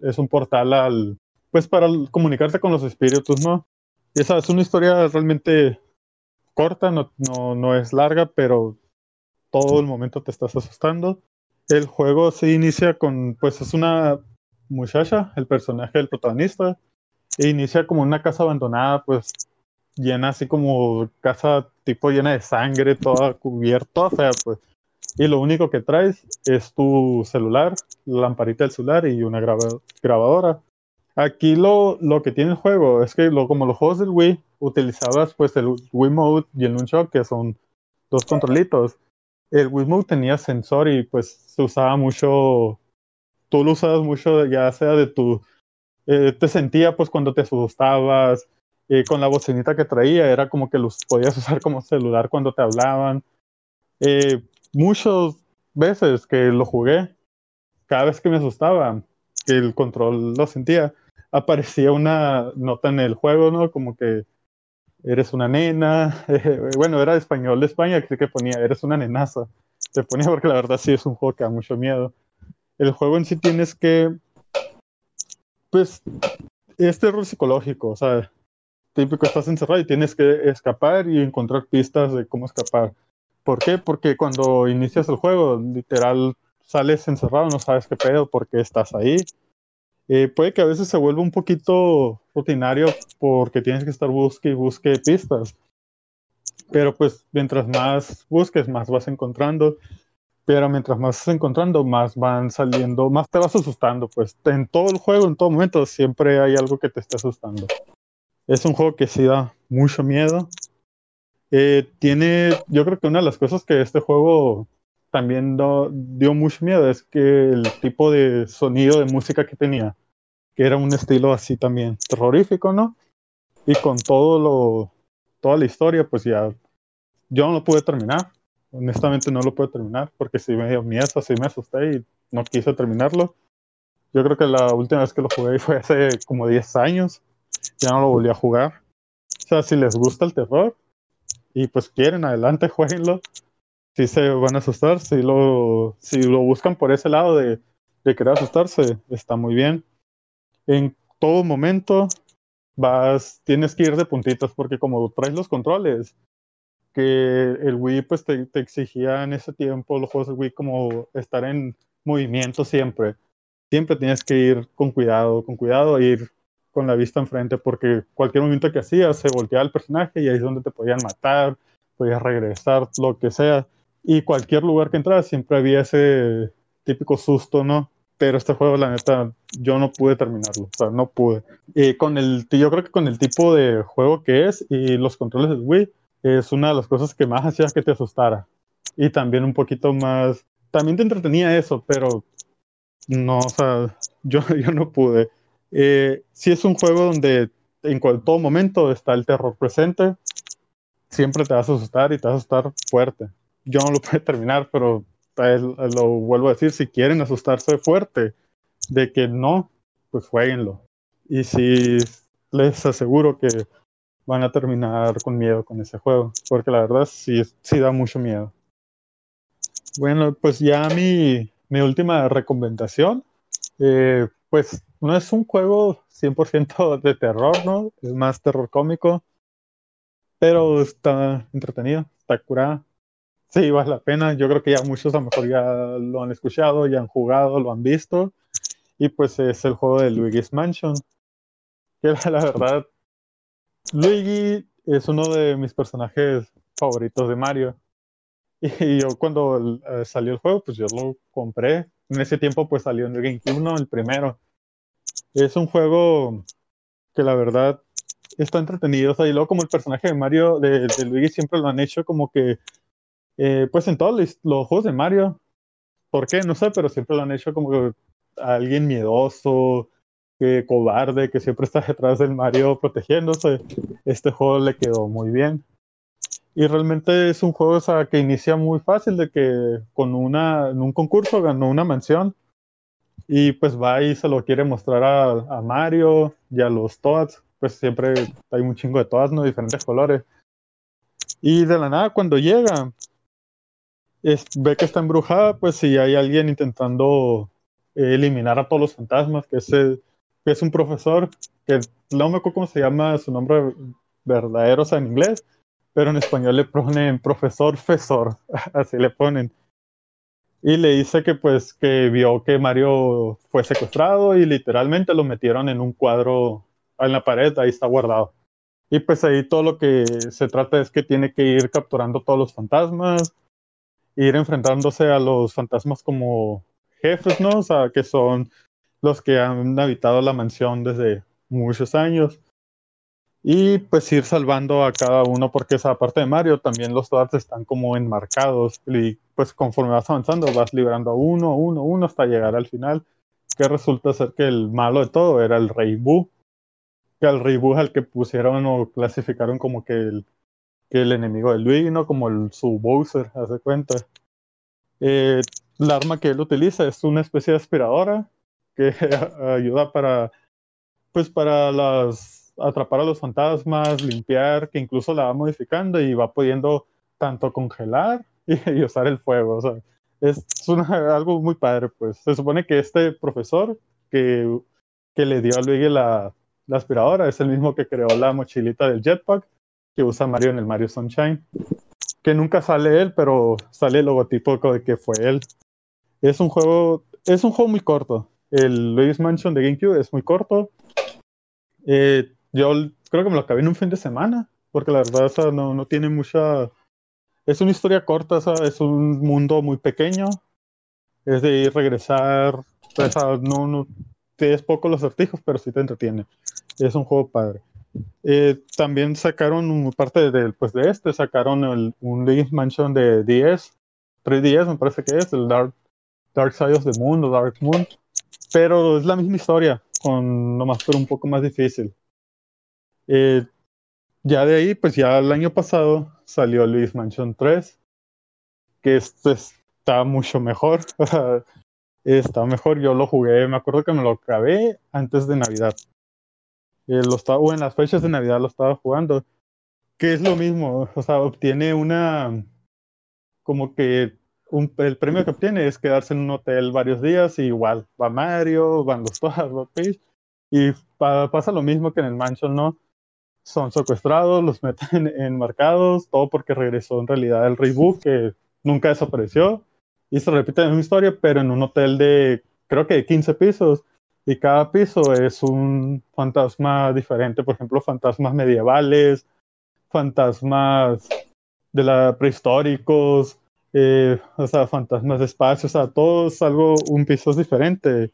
es un portal al, pues para comunicarte con los espíritus, ¿no? Esa es una historia realmente corta, no, no, no es larga, pero todo el momento te estás asustando. El juego se inicia con, pues es una muchacha, el personaje del protagonista, e inicia como una casa abandonada, pues llena así como casa tipo llena de sangre, toda cubierta, o sea, pues. Y lo único que traes es tu celular, la lamparita del celular y una grabadora. Aquí lo, lo que tiene el juego es que lo, como los juegos del Wii, utilizabas pues el Wii Mode y el Nunchuk, que son dos controlitos. El Wii Mode tenía sensor y pues se usaba mucho, tú lo usabas mucho ya sea de tu, eh, te sentía pues cuando te asustabas, eh, con la bocinita que traía, era como que los podías [laughs] usar como celular cuando te hablaban. Eh, muchas veces que lo jugué, cada vez que me asustaba, que el control lo sentía, aparecía una nota en el juego, ¿no? Como que eres una nena. [laughs] bueno, era español de España, así que ponía, eres una nenaza. Te ponía porque la verdad sí es un juego que da mucho miedo. El juego en sí tienes que, pues, este error psicológico, o sea, típico, estás encerrado y tienes que escapar y encontrar pistas de cómo escapar. ¿Por qué? Porque cuando inicias el juego, literal, sales encerrado, no sabes qué pedo, porque estás ahí. Eh, puede que a veces se vuelva un poquito rutinario porque tienes que estar busque y busque pistas. Pero pues mientras más busques, más vas encontrando. Pero mientras más vas encontrando, más van saliendo, más te vas asustando. Pues en todo el juego, en todo momento, siempre hay algo que te está asustando. Es un juego que sí da mucho miedo. Eh, tiene, yo creo que una de las cosas que este juego también dio mucho miedo es que el tipo de sonido de música que tenía, que era un estilo así también terrorífico, ¿no? Y con todo lo, toda la historia, pues ya, yo no lo pude terminar. Honestamente no lo pude terminar porque sí me dio miedo, así me asusté y no quise terminarlo. Yo creo que la última vez que lo jugué fue hace como 10 años. Ya no lo volví a jugar. O sea, si les gusta el terror y pues quieren, adelante, [laughs] jueguenlo si se van a asustar, si lo, si lo buscan por ese lado de, de querer asustarse, está muy bien. En todo momento vas, tienes que ir de puntitos porque como traes los controles, que el Wii pues te, exigía en ese tiempo los juegos Wii como estar en movimiento siempre. siempre tienes que ir con cuidado, con cuidado, ir con la vista enfrente, porque cualquier momento que hacías se volteaba el personaje y ahí es donde te podían matar, podías regresar, lo que sea. Y cualquier lugar que entras siempre había ese típico susto, ¿no? Pero este juego, la neta, yo no pude terminarlo, o sea, no pude. Y con el, yo creo que con el tipo de juego que es y los controles del Wii, es una de las cosas que más hacía que te asustara. Y también un poquito más, también te entretenía eso, pero no, o sea, [laughs] yo, yo no pude. Eh, es un juego donde en todo momento está el terror presente, siempre te vas a asustar y te vas a asustar fuerte. Yo no lo [laughs] puedo terminar, pero lo vuelvo a decir, si quieren asustarse fuerte de que no, pues jueguenlo. Y si les aseguro que van a terminar con miedo con ese juego, porque la verdad sí, sí da mucho miedo. Bueno, pues ya mi, mi última recomendación, eh, pues no es un juego 100% de terror, ¿no? Es más terror cómico, pero está entretenido, está curado. Sí, vale la pena. Yo creo que ya muchos a lo mejor ya lo han escuchado, ya han jugado, lo han visto. Y pues es el juego de Luigi's Mansion. Que la, la verdad, Luigi es uno de mis personajes favoritos de Mario. [laughs] Y yo cuando eh, salió el juego, pues yo lo compré. En ese tiempo pues salió en el GameCube, ¿no? El primero. Es un juego que la verdad está entretenido. O sea, y luego como el personaje de Mario, de, Luigi, siempre lo han hecho como que, eh, pues en todos los, juegos de Mario, ¿por qué? No sé, pero siempre lo han hecho como que alguien miedoso, que cobarde, que siempre está [laughs] detrás del Mario protegiéndose. Este juego le quedó muy bien. Y realmente es un juego que inicia muy fácil, de que con una, en un concurso ganó una mansión y pues va y se lo quiere mostrar a, Mario y a los Toads. Pues siempre hay un chingo de Toads, ¿no? Diferentes colores. Y de la nada, cuando llega, ve que está embrujada, pues si hay alguien intentando eliminar a todos los fantasmas, que es, es un profesor, que no me acuerdo cómo se llama su nombre verdadero, en inglés, pero en español le ponen profesor Fesor, [laughs] así le ponen y le dice que pues que vio que Mario fue secuestrado y literalmente lo metieron en un cuadro en la pared, ahí está guardado. Y pues ahí todo lo que se trata es que tiene que ir capturando todos los fantasmas, ir enfrentándose a los fantasmas como jefes, ¿no? O sea, que son los que han habitado la mansión desde muchos años y pues ir salvando a cada uno porque esa parte de Mario también los Toads están como enmarcados y pues conforme vas avanzando vas liberando a uno, uno, uno hasta llegar al final que resulta ser que el malo de todo era el Rey Boo que al Rey Boo el que pusieron o clasificaron como que el, que el enemigo de Luigi, ¿no? Como el su Bowser, hace cuenta. Eh, la arma que él utiliza es una especie de aspiradora que [laughs] ayuda para pues para las atrapar a los fantasmas, limpiar, que incluso la va modificando y va pudiendo tanto congelar [laughs] y, usar el fuego. O sea, es algo muy padre, pues. Se supone que este profesor que, que le dio a Luigi la, la aspiradora es el mismo que creó la mochilita del jetpack que usa Mario en el Mario Sunshine. Que nunca sale él, pero sale el logotipo de que fue él. Es un juego, es un juego muy corto. El Luigi's Mansion de GameCube es muy corto. Eh, yo creo que me lo acabé en un fin de semana, porque la verdad no, no tiene mucha... Es una historia corta, es un mundo muy pequeño, es de ir, regresar, o no, no, es poco los artijos, pero sí te entretiene. Es un juego padre. Eh, también sacaron parte de, pues de este, sacaron el, un Luigi's Mansion de 10, 3DS me parece que es, el Dark, Dark Side of the Moon o Dark Moon, pero es la misma historia, con nomás pero un poco más difícil. Eh, ya de ahí, pues ya el año pasado salió Luis Mansion 3, que este está mucho mejor. [laughs] está mejor, yo lo jugué, me acuerdo que me lo acabé antes de Navidad. Eh, lo estaba, o en las fechas de Navidad lo estaba jugando, que es lo mismo, o sea, obtiene una, como que un, el premio que obtiene es quedarse en un hotel varios días y igual va Mario, van los todos, [laughs] y pasa lo mismo que en el Mansion, ¿no? Son secuestrados, los [laughs] meten enmarcados, todo porque regresó en realidad el Rey que nunca desapareció. Y se repite la misma historia, pero en un hotel de creo que 15 pisos, y cada piso es un fantasma diferente, por ejemplo, fantasmas medievales, fantasmas de la prehistóricos, eh, o sea, fantasmas de espacio, o sea, todo es algo, un piso es diferente.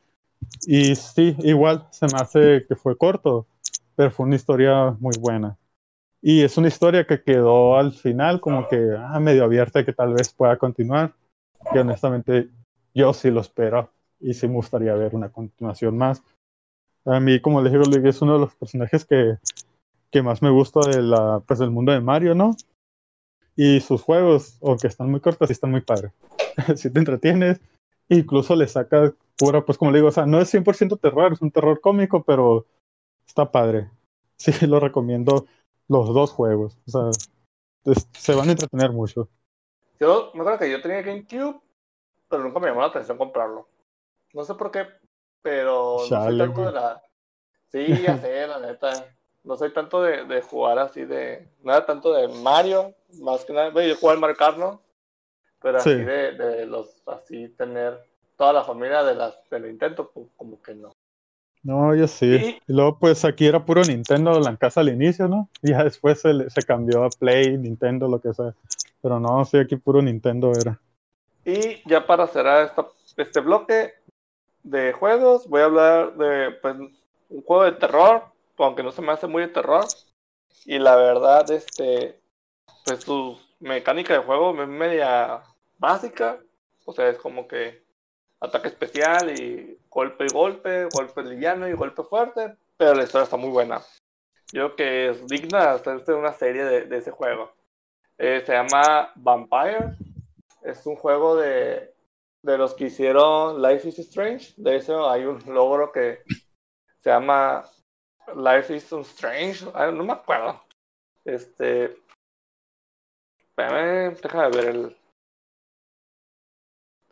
Y sí, igual se me hace que fue corto, pero fue una historia muy buena. Y es una historia que quedó al final como que ah, medio abierta que tal vez pueda continuar. Que honestamente yo sí lo espero y sí me gustaría ver una continuación más. A mí, como les digo, es uno de los personajes que, que más me gusta de la, pues, del mundo de Mario, ¿no? Y sus juegos, aunque están muy cortos, sí están muy padres. [laughs] si te entretienes, incluso le sacas pura, pues como le digo, o sea, no es 100% terror, es un terror cómico, pero está padre. [laughs] Sí, lo recomiendo los dos juegos. O sea, se van a entretener mucho. Yo me acuerdo que yo tenía GameCube, pero nunca me llamó la atención comprarlo. No sé por qué, pero no soy tanto de la. Sí, ya [laughs] sé, la neta. No soy tanto de, de, jugar así de. Nada tanto de Mario, más que nada. Yo juego al Mario Kart, ¿no? Pero así de, de, los. Así tener toda la familia de las del intento, pues, como que no. No, yo sí. Y, luego, pues aquí era puro Nintendo la casa al inicio, ¿no? Y ya después se, se cambió a Play, Nintendo, lo que sea. Pero no, sí, aquí puro Nintendo era. Y ya para cerrar esta, este bloque de juegos, voy a hablar de pues, un juego de terror, aunque no se me hace muy de terror. Y la verdad, este, pues su mecánica de juego es media básica. O sea, es como que ataque especial y golpe y golpe, golpe liviano y golpe fuerte, pero la historia está muy buena. Yo creo que es digna de hacerse una serie de, ese juego. Eh, se llama Vampire. Es un juego de, de los que hicieron Life is Strange. De eso hay un logro que se llama Life is Strange. no me acuerdo. Este. déjame ver el,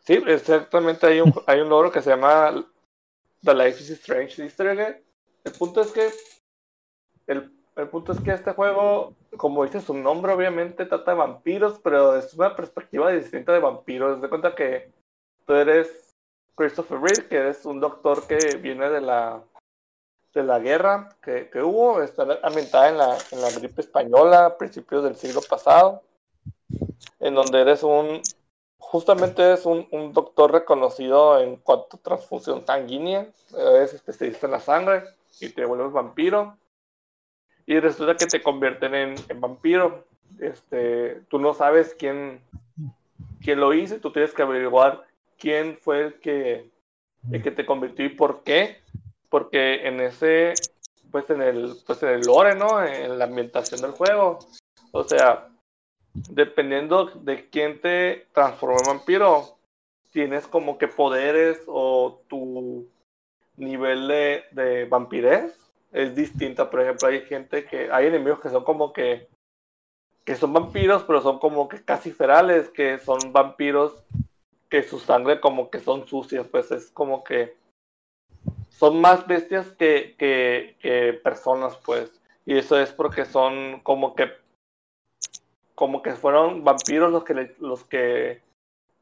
Sí, exactamente. Hay un, hay un logro que se llama The Life is Strange Easter El punto es que. El, el punto es que este juego, como dice su nombre, obviamente trata de vampiros, pero es una perspectiva distinta de vampiros. De cuenta que tú eres Christopher Reed, que eres un doctor que viene de la de la guerra que, hubo, está ambientada en la, en la gripe española a principios del siglo pasado, en donde eres un justamente es un, un, doctor reconocido en cuanto a transfusión sanguínea, es especialista en la sangre y te vuelves vampiro. Y resulta que te convierten en, en vampiro. Este, tú no sabes quién, quién lo hizo, tú tienes que averiguar quién fue el que, el que te convirtió y por qué. Porque en ese, pues en el, pues en el lore, ¿no? En la ambientación del juego. O sea, dependiendo de quién te transforma en vampiro, tienes como que poderes o tu nivel de, de vampirez es distinta. Por ejemplo, hay gente que, hay enemigos que son como que, que son vampiros, pero son como que casi ferales, que son vampiros que su sangre como que son sucias, pues es como que son más bestias que, que personas, pues. Y eso es porque son como que como que fueron vampiros los que los que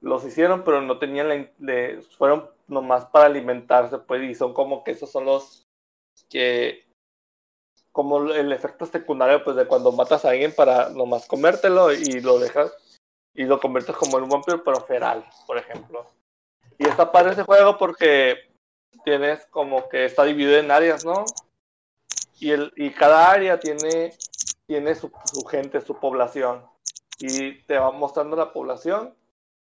los hicieron, pero no tenían la, le, fueron nomás para alimentarse, pues, y son como que esos son los que como el efecto secundario pues de cuando matas a alguien para nomás comértelo y lo dejas y lo conviertes como en un vampiro pero feral, por ejemplo. Y está padre ese juego porque tienes como que está dividido en áreas, ¿no? Y, el, y cada área tiene tiene su, gente, su población. Y te va mostrando la población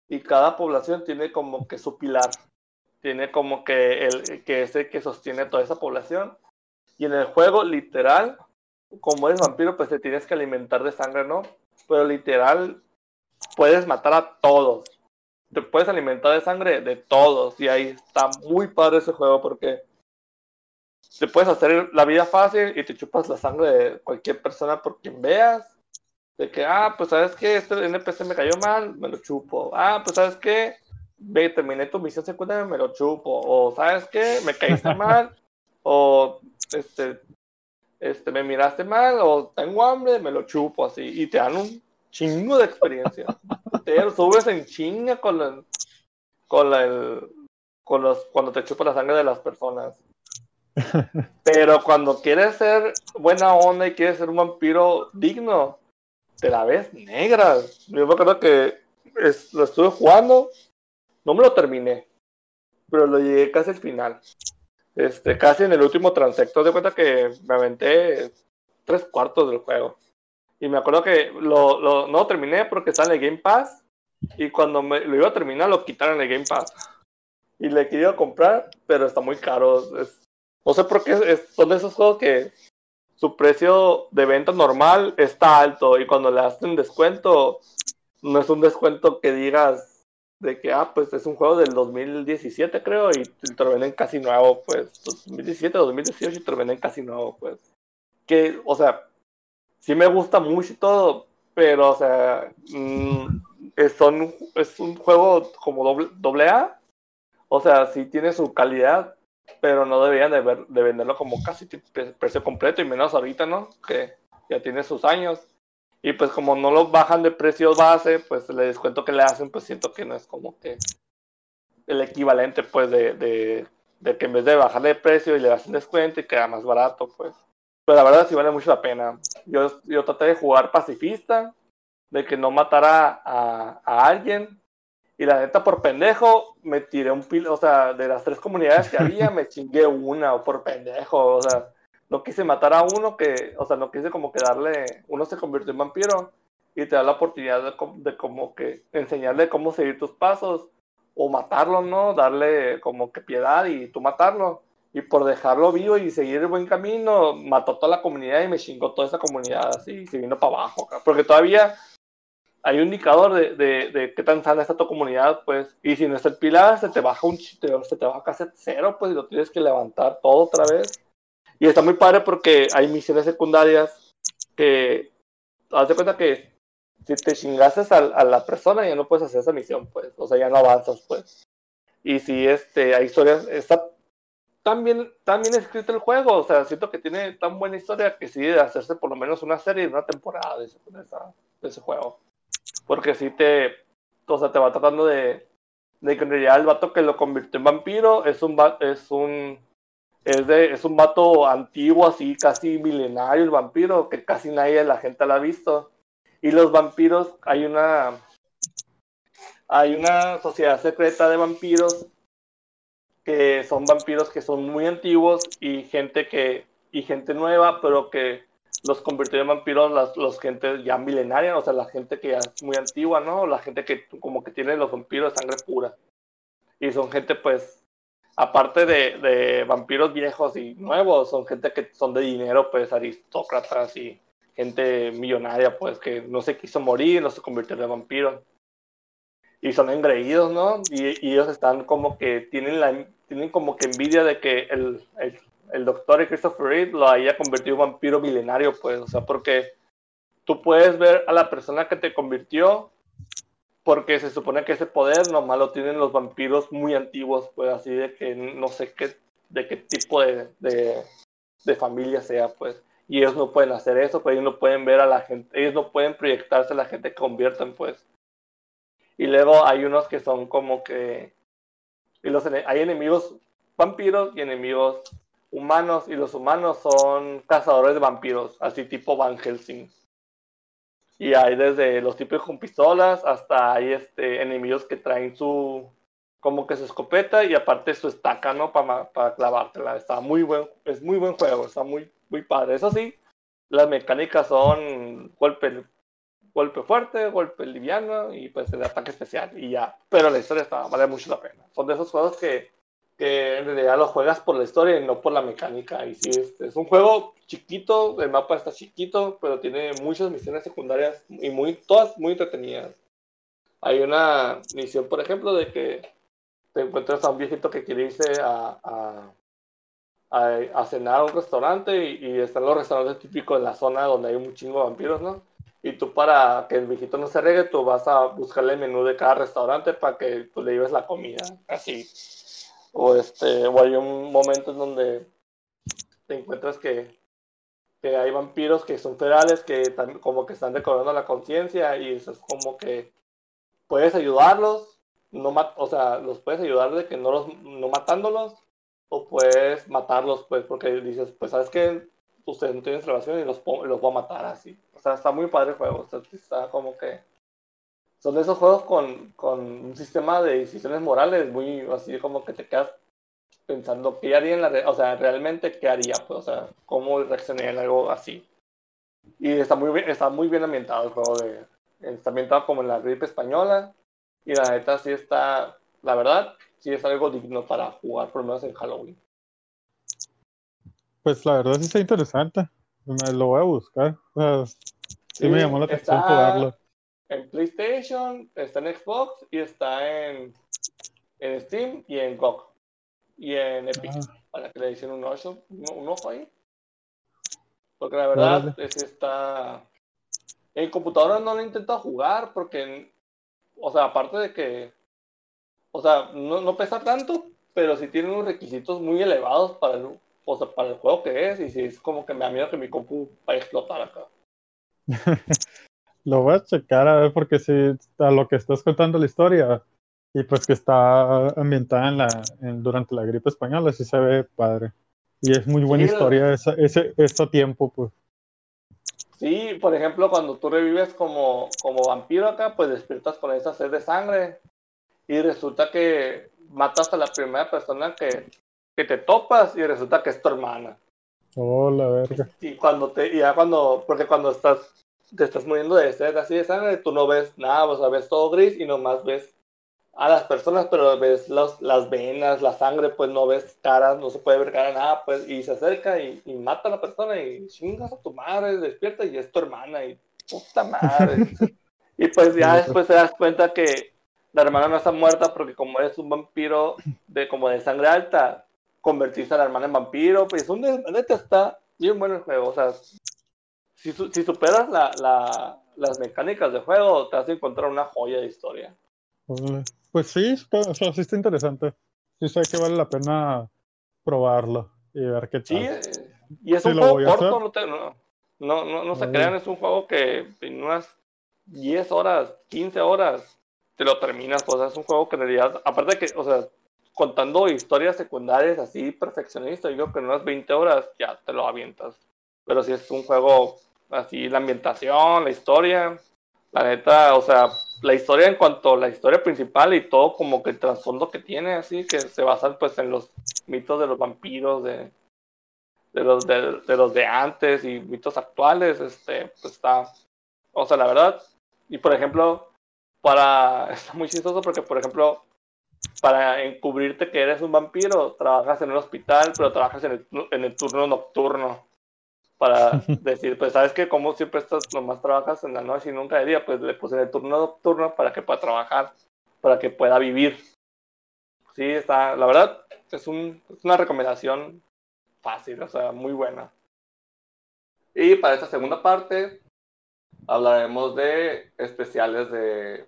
y cada población tiene como que su pilar. Tiene como que el que es el que sostiene toda esa población. Y en el juego, literal, como eres vampiro, pues te tienes que alimentar de sangre, ¿no? Pero literal, puedes matar a todos. Te puedes alimentar de sangre de todos. Y ahí está muy padre ese juego porque te puedes hacer la vida fácil y te chupas la sangre de cualquier persona por quien veas. De que, ah, pues sabes que este NPC me cayó mal, me lo chupo. Ah, pues sabes que, ve, terminé tu misión secundaria, me lo chupo. O sabes que, me caíste [laughs] mal. O, este, este, me miraste mal. O tengo hambre, me lo chupo así. Y te dan un chingo de experiencia. [laughs] te subes en chinga con la, con la, el, con los, cuando te chupa la sangre de las personas. Pero cuando quieres ser buena onda y quieres ser un vampiro digno, te la ves negra. Yo me acuerdo que lo estuve jugando, no me lo terminé, pero lo llegué casi al final. Este, casi en el último transecto, de cuenta que me aventé tres cuartos del juego. Y me acuerdo que lo, no lo terminé porque está en el Game Pass. Y cuando me, lo iba a terminar, lo quitaron en el Game Pass. Y le quería comprar, pero está muy caro. No sé por qué son esos juegos que su precio de venta normal está alto. Y cuando le hacen descuento, no es un descuento que digas de que, ah, pues es un juego del 2017, creo, y te lo venden casi nuevo, pues. 2017, 2018 y te lo venden casi nuevo, pues. Que, o sea, sí me gusta mucho y todo, pero, o sea, mm, es, son, es un juego como doble, doble, A. O sea, sí tiene su calidad, pero no deberían de, ver, de venderlo como casi precio completo y menos ahorita, ¿no? Que ya tiene sus años. Y pues como no lo bajan de precio base, pues el descuento que le hacen, pues siento que no es como que el equivalente, pues, de, de, de que en vez de bajarle de precio y le hacen descuento y queda más barato, pues. Pero la verdad sí vale mucho la pena. Yo, yo traté de jugar pacifista, de que no matara a, a alguien. Y la neta, por pendejo, me tiré un pil, o sea, de las tres comunidades que había, me [laughs] chingué una, o por pendejo, o sea, no quise matar a uno que, o sea, no quise como que darle, uno se convirtió en vampiro y te da la oportunidad de, de como que enseñarle cómo seguir tus pasos, o matarlo, ¿no? Darle como que piedad y tú matarlo y por dejarlo vivo y seguir el buen camino, mató toda la comunidad y me chingó toda esa comunidad así, y se vino para abajo, porque todavía hay un indicador de, de, qué tan sana está tu comunidad, pues, y si no está el pilar, se te baja un se te baja casi cero, pues, y lo tienes que levantar todo otra vez. Y está muy padre porque hay misiones secundarias que, haz de cuenta que si te chingases a, a, la persona ya no puedes hacer esa misión, pues, o sea, ya no avanzas, pues. Y si este, hay historias, está tan bien, tan bien escrito el juego, o sea, siento que tiene tan buena historia que sí de hacerse por lo menos una serie, una temporada de ese juego. Porque si te, o sea, te va tratando de, de que en realidad el vato que lo convirtió en vampiro es un, es un, es, de, es un vato antiguo, así casi milenario el vampiro, que casi nadie de la gente lo ha visto. Y los vampiros, hay una, hay una sociedad secreta de vampiros que son vampiros que son muy antiguos y gente que y gente nueva, pero que los convirtió en vampiros las los gente ya milenaria, o sea, la gente que ya es muy antigua, ¿no? La gente que como que tiene los vampiros de sangre pura. Y son gente pues aparte de, de vampiros viejos y nuevos, son gente que son de dinero, pues aristócratas y gente millonaria, pues que no se quiso morir, no se convirtió en vampiro y son engreídos, ¿no? Y, y, ellos están como que tienen la tienen como que envidia de que el, el, el doctor Christopher Reed lo haya convertido en vampiro milenario, pues, o sea, porque tú puedes ver a la persona que te convirtió porque se supone que ese poder nomás lo tienen los vampiros muy antiguos, pues así de que no sé qué, de qué tipo de, de, de familia sea, pues. Y ellos no pueden hacer eso, pues ellos no pueden ver a la gente, ellos no pueden proyectarse a la gente que convierten, pues. Y luego hay unos que son como que. Y los, hay enemigos vampiros y enemigos humanos. Y los humanos son cazadores de vampiros, así tipo Van Helsing. Y hay desde los tipos con pistolas hasta hay este, enemigos que traen su. como que su escopeta y aparte su estaca, ¿no? Para, para clavártela. Está muy buen. Es muy buen juego, está muy, muy padre. Eso sí, las mecánicas son golpe golpe fuerte, golpe liviano y pues el ataque especial y ya. Pero la historia está, vale mucho la pena. Son de esos juegos que, que en realidad lo juegas por la historia y no por la mecánica. Y sí, es, un juego chiquito, el mapa está chiquito, pero tiene muchas misiones secundarias y muy, todas muy entretenidas. Hay una misión, por ejemplo, de que te encuentras a un viejito que quiere irse a, a, cenar a un restaurante y, y, están los restaurantes típicos en la zona donde hay un chingo de vampiros, ¿no? y tú para que el viejito no se regue, tú vas a buscarle el menú de cada restaurante para que tú le lleves la comida, así. O, este, o hay un momento en donde te encuentras que, que hay vampiros que son ferales, que como que están recobrando la conciencia y eso es como que puedes ayudarlos, no o sea, los puedes ayudar de que no los, no matándolos, o puedes matarlos, pues, porque dices, pues, ¿sabes qué? Ustedes no tienen salvación y los, los voy a matar así. O sea, está muy padre el juego, está como que... Son de esos juegos con, con un sistema de decisiones morales muy así como que te quedas pensando qué haría en la... O sea, realmente qué haría, pues, o sea, cómo reaccionaría en algo así. Y está muy bien, está muy bien ambientado el juego de... Está ambientado como en la gripe española. Y la neta sí está, la verdad, sí es algo digno para jugar, por lo menos en Halloween. Pues la verdad sí está interesante. Me lo voy a buscar. sí, me llamó la atención jugarlo. En PlayStation, está en Xbox y está en, en Steam y en GOG. Y en Epic. Ah. Para que le dicen un ojo, un, ojo ahí. Porque la verdad es que está. En computadora no lo he intentado jugar porque. O sea, aparte de que o sea, no, no pesa tanto, pero sí tiene unos requisitos muy elevados para el, o sea, para el juego que es, y sí es como que me da miedo que mi compu vaya a explotar acá. [laughs] lo voy a checar a ver porque si a lo que estás contando la historia y pues que está ambientada en la durante la gripe española sí se ve padre y es muy buena historia ese, ese, ese tiempo pues sí por ejemplo cuando tú revives como como vampiro acá pues despiertas con esa sed de sangre y resulta que matas a la primera persona que, que te topas y resulta que es tu hermana. Oh, la verga. Y cuando te, ya cuando, porque cuando estás, te estás muriendo de sed así de sangre, tú no ves nada, o sea, ves todo gris y nomás ves a las personas, pero ves los, las venas, la sangre, pues no ves caras, no se puede ver cara, nada, pues, y se acerca y, y mata a la persona y chingas a tu madre, despierta y es tu hermana y puta madre. y pues ya después te das cuenta que la hermana no está muerta porque como eres un vampiro de como de sangre alta, convertiste a la hermana en vampiro, pues un neta está bien bueno el juego, o sea, si, si superas la, la, las mecánicas de juego, te vas a encontrar una joya de historia. Pues sí, o sea, sí está interesante. Sí sé que vale la pena probarlo y ver qué tal. Sí, eh, y es un juego corto, no, te, no, no, no, se crean, es un juego que en unas 10 horas, 15 horas, te lo terminas, o sea, es un juego que en realidad, aparte de que, o sea, contando historias secundarias así perfeccionistas, yo creo que en unas 20 horas ya te lo avientas. Pero si es un juego así, la ambientación, la historia, la neta, o sea, la historia en cuanto a la historia principal y todo como que el trasfondo que tiene, así, que se basan pues en los mitos de los vampiros, de, de los de, de los de antes y mitos actuales, este, pues está, o sea, la verdad, y por ejemplo, para. [laughs] Está muy chistoso porque, por ejemplo, para encubrirte que eres un vampiro, trabajas en un hospital, pero trabajas en el, en el turno nocturno. Para [laughs] decir, pues, ¿sabes que Como siempre estás, nomás trabajas en la noche y nunca de día, pues le puse el turno nocturno para que pueda trabajar, para que pueda vivir. Sí, está, la verdad, es, un, es una recomendación fácil, o sea, muy buena. Y para esta segunda parte, hablaremos de especiales de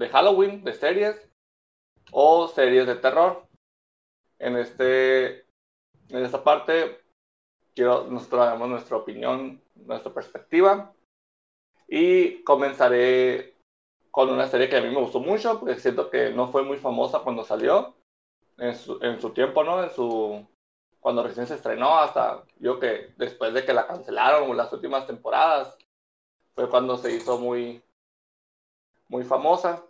de Halloween, de series o series de terror. En, este, en esta parte quiero nos traemos nuestra opinión, nuestra perspectiva y comenzaré con una serie que a mí me gustó mucho porque siento que no fue muy famosa cuando salió en su, en su tiempo, ¿no? En su cuando recién se estrenó hasta yo que después de que la cancelaron las últimas temporadas fue cuando se hizo muy muy famosa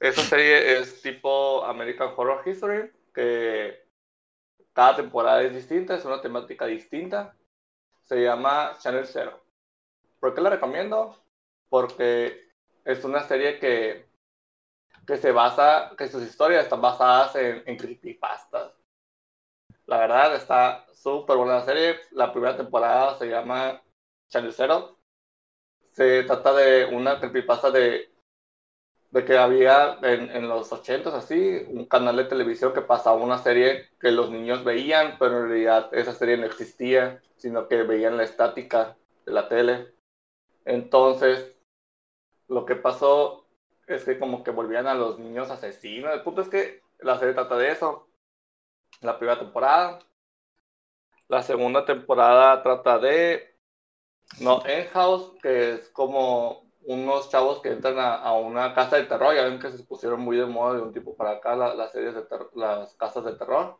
esa serie es tipo American Horror History, que cada temporada es distinta, es una temática distinta. Se llama Channel Zero. ¿Por qué la recomiendo? Porque es una serie que, que se basa, que sus historias están basadas en, creepypastas. La verdad está súper buena la serie. La primera temporada se llama Channel Zero. Se trata de una creepypasta de de que había en, en los ochentas así un canal de televisión que pasaba una serie que los niños veían, pero en realidad esa serie no existía, sino que veían la estática de la tele. Entonces, lo que pasó es que como que volvían a los niños asesinos. El punto es que la serie trata de eso. La primera temporada. La segunda temporada trata de no, En House, que es como unos chavos que entran a, una casa de terror, ya ven que se pusieron muy de moda de un tipo para acá las series de las casas de terror.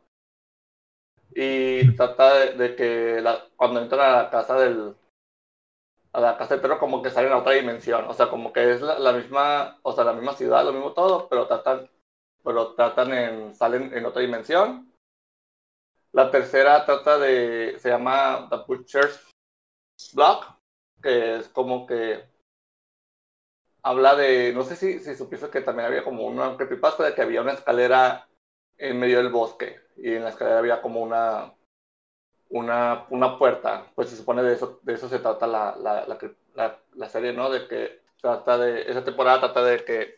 Y trata de, que cuando entran a la casa del a la casa de terror como que salen a otra dimensión, o sea, como que es la, misma, o sea, la misma ciudad, lo mismo todo, pero tratan pero tratan en salen en otra dimensión. La tercera trata de se llama The Butcher's Block, que es como que habla de, no sé si, si supiste que también había como una creepypasta de que había una escalera en medio del bosque y en la escalera había como una una, una puerta, pues se supone de eso, de eso se trata la, la, la, serie, ¿no? De que trata de, esa temporada trata de que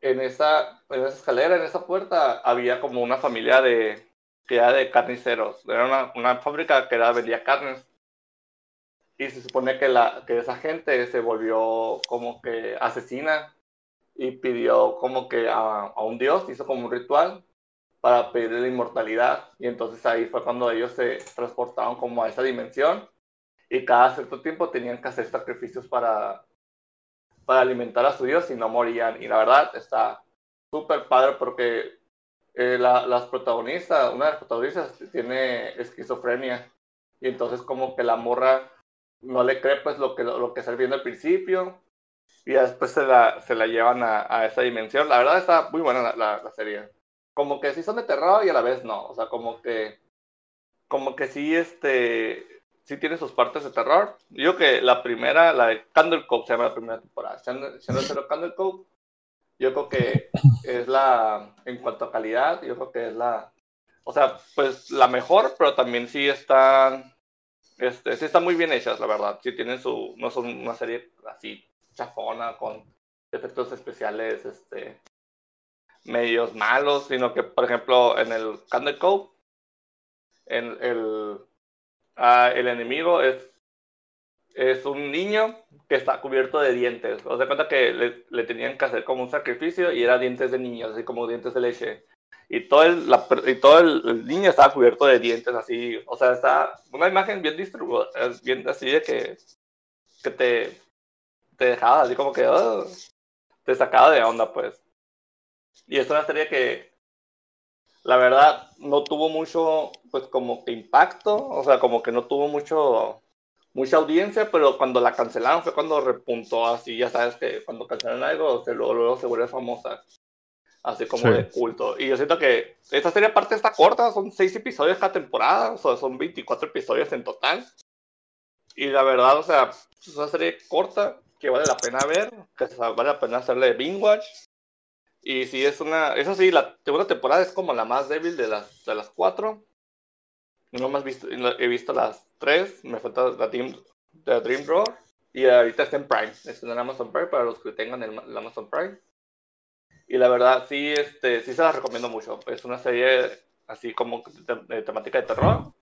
en esa, en esa escalera, en esa puerta, había como una familia de, que era de carniceros, era una, una fábrica que era, vendía carnes y se supone que, la, que esa gente se volvió como que asesina y pidió como que a, a un dios, hizo como un ritual para pedir la inmortalidad. Y entonces ahí fue cuando ellos se transportaron como a esa dimensión. Y cada cierto tiempo tenían que hacer sacrificios para, para alimentar a su dios y no morían. Y la verdad está súper padre porque eh, la, las protagonistas, una de las protagonistas tiene esquizofrenia. Y entonces como que la morra no le cree pues lo que, lo que está viendo al principio y después se la, se la llevan a, a, esa dimensión. La verdad está muy buena la, la, serie. Como que sí son de terror y a la vez no. O sea, como que, como que sí, este, sí tiene sus partes de terror. Yo que la primera, la de Candle Cove, se llama la primera temporada. Siendo Candle Cove, yo creo que es la, en cuanto a calidad, yo creo que es la, o sea, pues la mejor, pero también sí están este, sí están muy bien hechas, la verdad. Sí tienen su, no son una serie así chafona con efectos especiales, este, medios malos, sino que, por ejemplo, en el Candle Cove, en el, ah, el enemigo es, es un niño que está cubierto de dientes. O sea, cuenta que le, le, tenían que hacer como un sacrificio y era dientes de niños, así como dientes de leche y todo el, la, y todo el, niño estaba cubierto de dientes así, o sea, está una imagen bien distribuida, bien así de que, que te, te dejaba así como que oh, te sacaba de onda, pues. Y es una serie que, la verdad, no tuvo mucho, pues como que impacto, o sea, como que no tuvo mucho, mucha audiencia, pero cuando la cancelaron fue cuando repuntó así, ya sabes que cuando cancelan algo, se, luego, luego se vuelve famosa así como de culto. Y yo siento que esta serie aparte está corta, son seis episodios cada temporada, o sea, son 24 episodios en total. Y la verdad, o sea, es una serie corta que vale la pena ver, que vale la pena hacerle binge watch. Y si es una, eso sí, la segunda temporada es como la más débil de las, de las cuatro. No más visto, he visto las tres, me falta la Dream, la Dream Roar. Y ahorita está en Prime, está en Amazon Prime para los que tengan el, el Amazon Prime. Y la verdad, sí, este, sí se la recomiendo mucho. Es una serie así como de, temática de terror.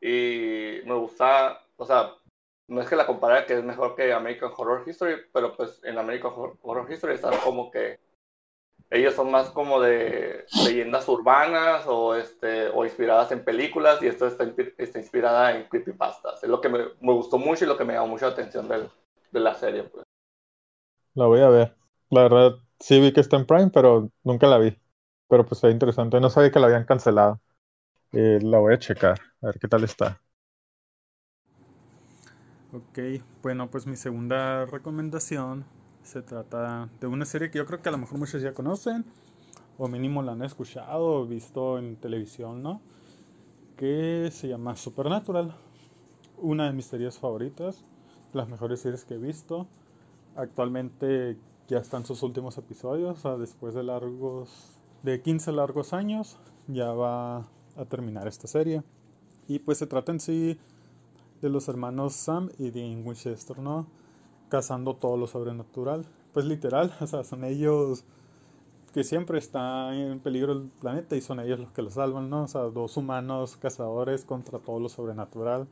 Y me gusta, o sea, no es que la compare que es mejor que American Horror History, pero pues en American Horror History están como que ellos son más como de leyendas urbanas o este o inspiradas en películas y esto está, está inspirada en creepypastas. Es lo que me, me, gustó mucho y lo que me llamó mucho la atención de, de la serie. Pues. La voy a ver. La verdad, Sí vi que está en Prime, pero nunca la vi. Pero pues está interesante. No sabía que la habían cancelado. Eh, la voy a checar, a ver qué tal está. Ok, bueno, pues mi segunda recomendación se trata de una serie que yo creo que a lo mejor muchos ya conocen, o mínimo la han escuchado o visto en televisión, ¿no? Que se llama Supernatural. Una de mis series favoritas, las mejores series que he visto. Actualmente ya están sus últimos episodios, después de largos, de 15 largos años, ya va a terminar esta serie. Y pues se trata en sí de los hermanos Sam y Dean Winchester, ¿no? Cazando todo lo sobrenatural. Pues literal, [laughs] o sea, son ellos que siempre está en peligro el planeta y son ellos los que lo salvan, ¿no? O sea, dos humanos cazadores contra todo lo sobrenatural.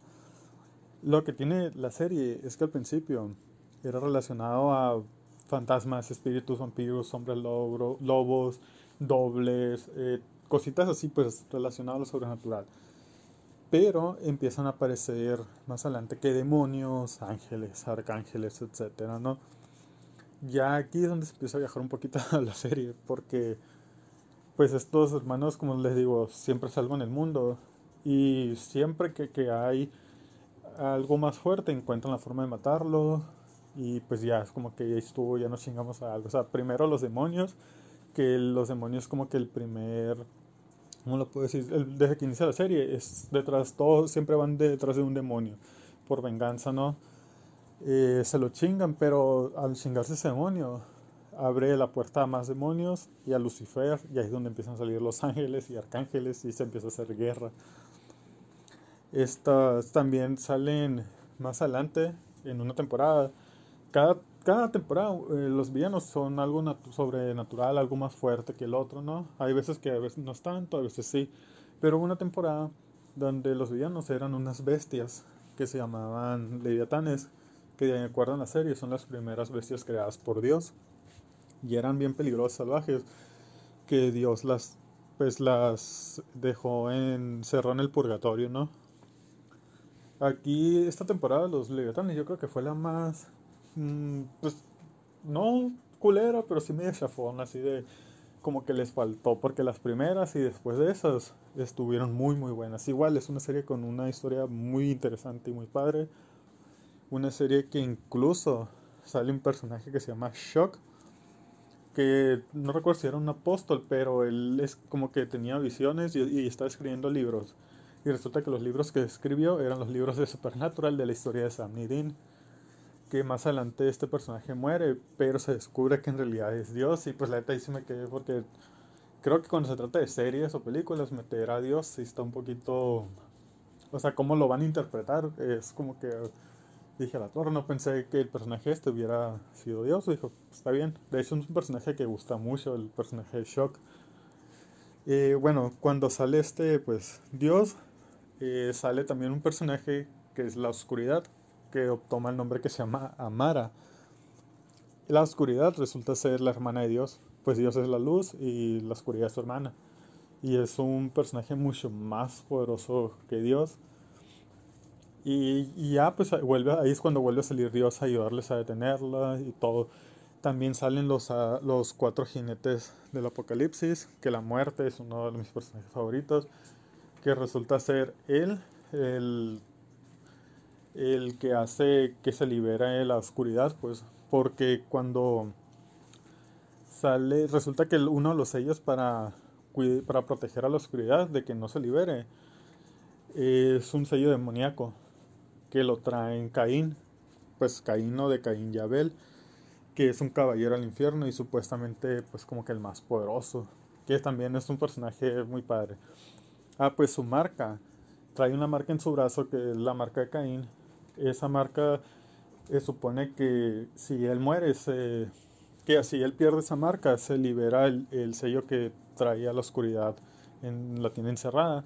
Lo que tiene la serie es que al principio era relacionado a fantasmas, espíritus, vampiros, hombres lobos, dobles, eh, cositas así pues relacionadas a lo sobrenatural. pero empiezan a aparecer más adelante que demonios, ángeles, arcángeles, etcétera, ¿no? Ya aquí es donde se empieza a viajar un poquito [laughs] a la serie, porque pues estos hermanos, como les digo, siempre salvan el mundo y siempre que, que hay algo más fuerte encuentran la forma de matarlo y pues ya es como que ya estuvo, ya nos chingamos a algo. O sea, primero los demonios, que los demonios como que el primer ¿cómo lo puedo decir? desde que inicia la serie, es detrás, todos siempre van detrás de un demonio, por venganza, ¿no? Eh, se lo chingan, pero al chingarse ese demonio, abre la puerta a más demonios y a Lucifer, y ahí es donde empiezan a salir los ángeles y arcángeles y se empieza a hacer guerra. Estas también salen más adelante en una temporada. Cada cada temporada eh, los villanos son algo sobrenatural, algo más fuerte que el otro, ¿no? Hay veces que no es tanto, a veces sí. Pero hubo una temporada donde los villanos eran unas bestias que se llamaban leviatanes, que de acuerdo a la serie son las primeras bestias creadas por Dios. Y eran bien peligrosas, salvajes, que Dios las pues las dejó en cerró en el purgatorio, ¿no? Aquí esta temporada los leviatanes yo creo que fue la más pues no culera, pero sí medio chafón, así de como que les faltó, porque las primeras y después de esas estuvieron muy muy buenas. Igual es una serie con una historia muy interesante y muy padre. Una serie que incluso sale un personaje que se llama Shock, que no recuerdo si era un apóstol, pero él es como que tenía visiones y, y estaba escribiendo libros. Y resulta que los libros que escribió eran los libros de Supernatural de la historia de Sam Nidin que más adelante este personaje muere, pero se descubre que en realidad es Dios y pues la neta ahí sí me quedé porque creo que cuando se trata de series o películas meter a Dios sí está un poquito, o sea, cómo lo van a interpretar, es como que dije a la torre, no pensé que el personaje este hubiera sido Dios, dijo, está bien, de hecho es un personaje que gusta mucho, el personaje de Shock. Eh, bueno, cuando sale este, pues Dios, eh, sale también un personaje que es la oscuridad, que toma el nombre que se llama Amara. La oscuridad resulta ser la hermana de Dios, pues Dios es la luz y la oscuridad es su hermana. Y es un personaje mucho más poderoso que Dios. Y, ya, pues vuelve, ahí es cuando vuelve a salir Dios a ayudarles a detenerla y todo. También salen los, ah, los cuatro jinetes del apocalipsis, que la muerte es uno de mis personajes favoritos, que resulta ser él, el el que hace que se libere la oscuridad, pues, porque cuando sale, resulta que uno de los sellos para, para proteger a la oscuridad, de que no se libere, es un sello demoníaco que lo traen Caín, pues Caín no de Caín Yabel, que es un caballero al infierno y supuestamente pues como que el más poderoso, que también es un personaje muy padre. Ah, pues su marca, trae una marca en su brazo que es la marca de Caín esa marca eh, supone que si él muere, que si él pierde esa marca, se libera el, sello que traía la oscuridad, en, la tiene encerrada.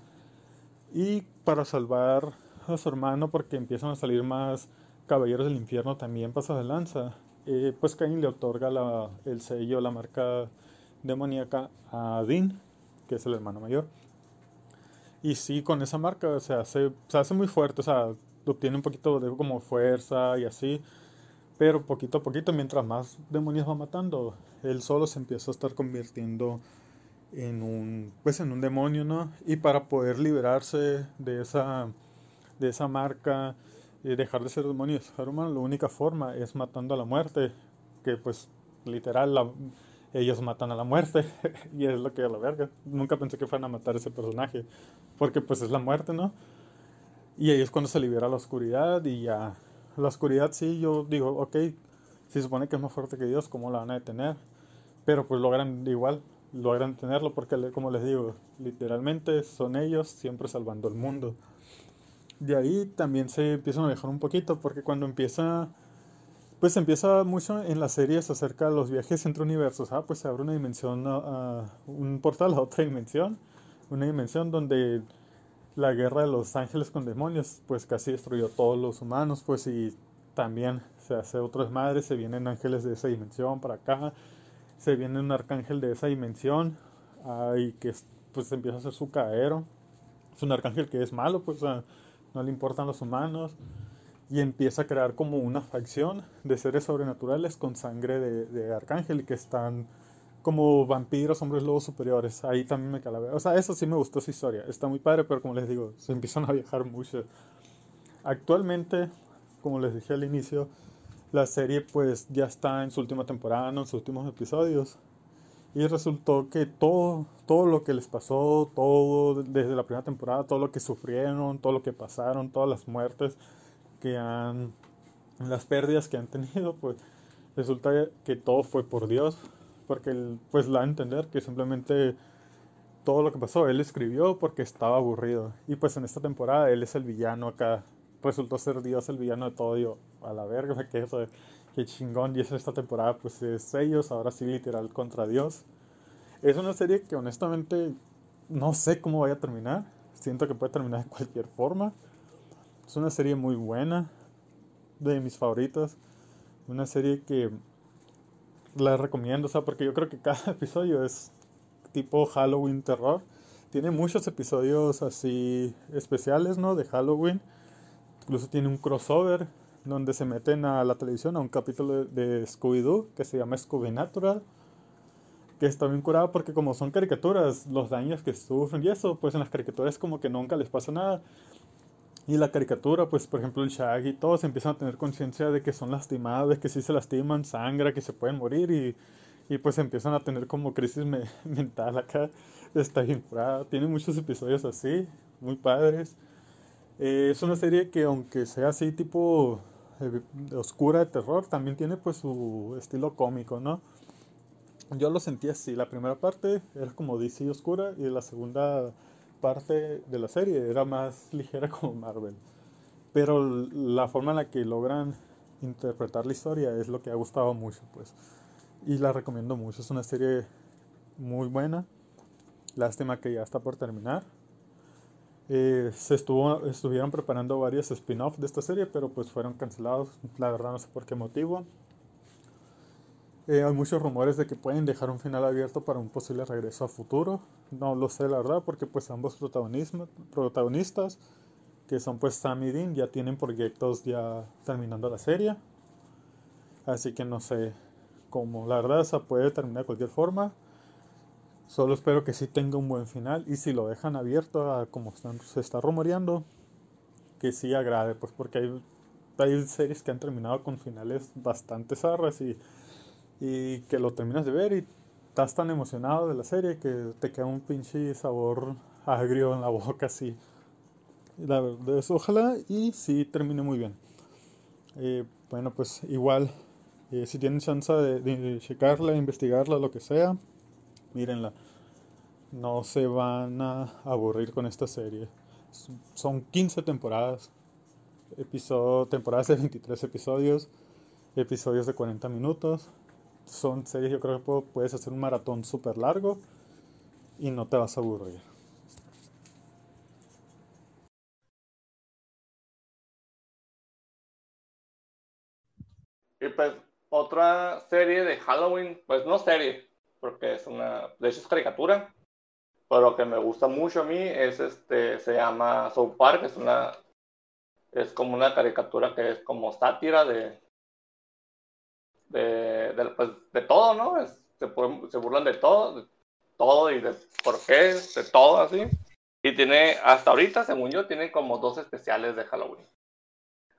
Y para salvar a su hermano, porque empiezan a salir más caballeros del infierno, también pasa de lanza. Eh, pues Cain le otorga la, el sello, la marca demoníaca a Dean, que es el hermano mayor. Y sí, con esa marca se hace, se hace muy fuerte, o sea, obtiene un poquito de como fuerza y así. Pero poquito a poquito, mientras más demonios va matando, él solo se empieza a estar convirtiendo en un, pues en un demonio, ¿no? Y para poder liberarse de esa, de esa marca, y dejar de ser demonio humano, la única forma es matando a la muerte, que pues literal ellos matan a la muerte [laughs] y es lo que a la verga. Nunca pensé que fueran a matar ese personaje, porque pues es la muerte, ¿no? Y ahí es cuando se libera la oscuridad y ya. La oscuridad sí, yo digo, ok, se supone que es más fuerte que Dios, ¿cómo la van a detener? Pero pues logran igual, logran detenerlo porque, como les digo, literalmente son ellos siempre salvando el mundo. De ahí también se empiezan a alejar un poquito porque cuando empieza, pues empieza mucho en las series acerca de los viajes entre universos. Ah, pues se abre una dimensión, a un portal a otra dimensión, una dimensión donde la guerra de los ángeles con demonios, pues casi destruyó todos los humanos, pues y también se hace otro desmadre, se vienen ángeles de esa dimensión para acá, se viene un arcángel de esa dimensión, ahí que pues empieza a hacer su caero, es un arcángel que es malo, pues no le importan los humanos y empieza a crear como una facción de seres sobrenaturales con sangre de, de arcángel y que están como vampiros, hombres lobos superiores. Ahí también me calavera. O sea, eso sí me gustó su historia. Está muy padre, pero como les digo, se empiezan a viajar mucho. Actualmente, como les dije al inicio, la serie pues ya está en su última temporada, en sus últimos episodios. Y resultó que todo, todo lo que les pasó, todo desde la primera temporada, todo lo que sufrieron, todo lo que pasaron, todas las muertes que han, las pérdidas que han tenido, pues resulta que todo fue por Dios porque él, pues la entender que simplemente todo lo que pasó, él escribió porque estaba aburrido. Y pues en esta temporada él es el villano acá. Resultó ser Dios el villano de todo. Yo, a la verga, que eso, que chingón. Y es esta temporada, pues es ellos, ahora sí, literal, contra Dios. Es una serie que honestamente no sé cómo vaya a terminar. Siento que puede terminar de cualquier forma. Es una serie muy buena, de mis favoritas. Una serie que la recomiendo, o sea, porque yo creo que cada [laughs] episodio es tipo Halloween terror. Tiene muchos episodios así especiales, ¿no? De Halloween. Incluso tiene un crossover donde se meten a la televisión a un capítulo de, Scooby-Doo que se llama Scooby Natural. Que está bien curado porque como son caricaturas, los daños que sufren y eso, pues en las caricaturas como que nunca les pasa nada. Y la caricatura, pues por ejemplo el Shaggy, todos empiezan a tener conciencia de que son lastimados, que si se lastiman, sangra, que se pueden morir y, y pues empiezan a tener como crisis [laughs] mental acá. Está bien Tiene muchos episodios así, muy padres. Eh, es una serie que aunque sea así tipo eh, oscura de terror, también tiene pues su estilo cómico, ¿no? Yo lo sentí así, la primera parte era como DC oscura y la segunda parte de la serie era más [laughs] ligera como Marvel. Pero la forma en la que logran interpretar la historia es lo que ha gustado mucho, pues. Y la recomiendo mucho. Es una serie muy buena. Lástima que ya está por terminar. Eh, se estuvo, estuvieron preparando varios spin-offs de esta serie, pero pues fueron cancelados. La verdad no sé por qué motivo. Eh, hay muchos rumores de que pueden dejar un final abierto para un posible regreso a futuro. No lo sé la verdad porque pues ambos protagonistas, que son pues Sam Dean, ya tienen proyectos ya terminando la serie. Así que no sé cómo. La verdad se puede terminar de cualquier forma. Solo espero que sí tenga un buen final y si lo dejan abierto como se está rumoreando, que sí agrade, pues porque hay, hay series que han terminado con finales bastante zarras y y que lo terminas de ver y estás tan emocionado de la serie que te queda un pinche sabor agrio en la [laughs] boca así. La verdad es, ojalá y sí termine muy bien. Eh, bueno, pues igual, eh, si tienen chance de, de, checarla, investigarla, lo que sea, mírenla. No se van a aburrir con esta serie. Son 15 temporadas, episodio, temporadas de 23 episodios, episodios de 40 minutos son series, yo creo que puedes hacer un maratón súper largo y no te vas a aburrir. Y pues otra serie de Halloween, pues no serie, porque es una, de hecho es caricatura, pero que me gusta mucho a mí es este, se llama South Park, es una, es como una caricatura que es como sátira de, de, de, pues, de todo, ¿no? se, se, burlan de todo, de todo y de por qué, de todo así. Y tiene, hasta ahorita, según yo, tiene como dos especiales de Halloween.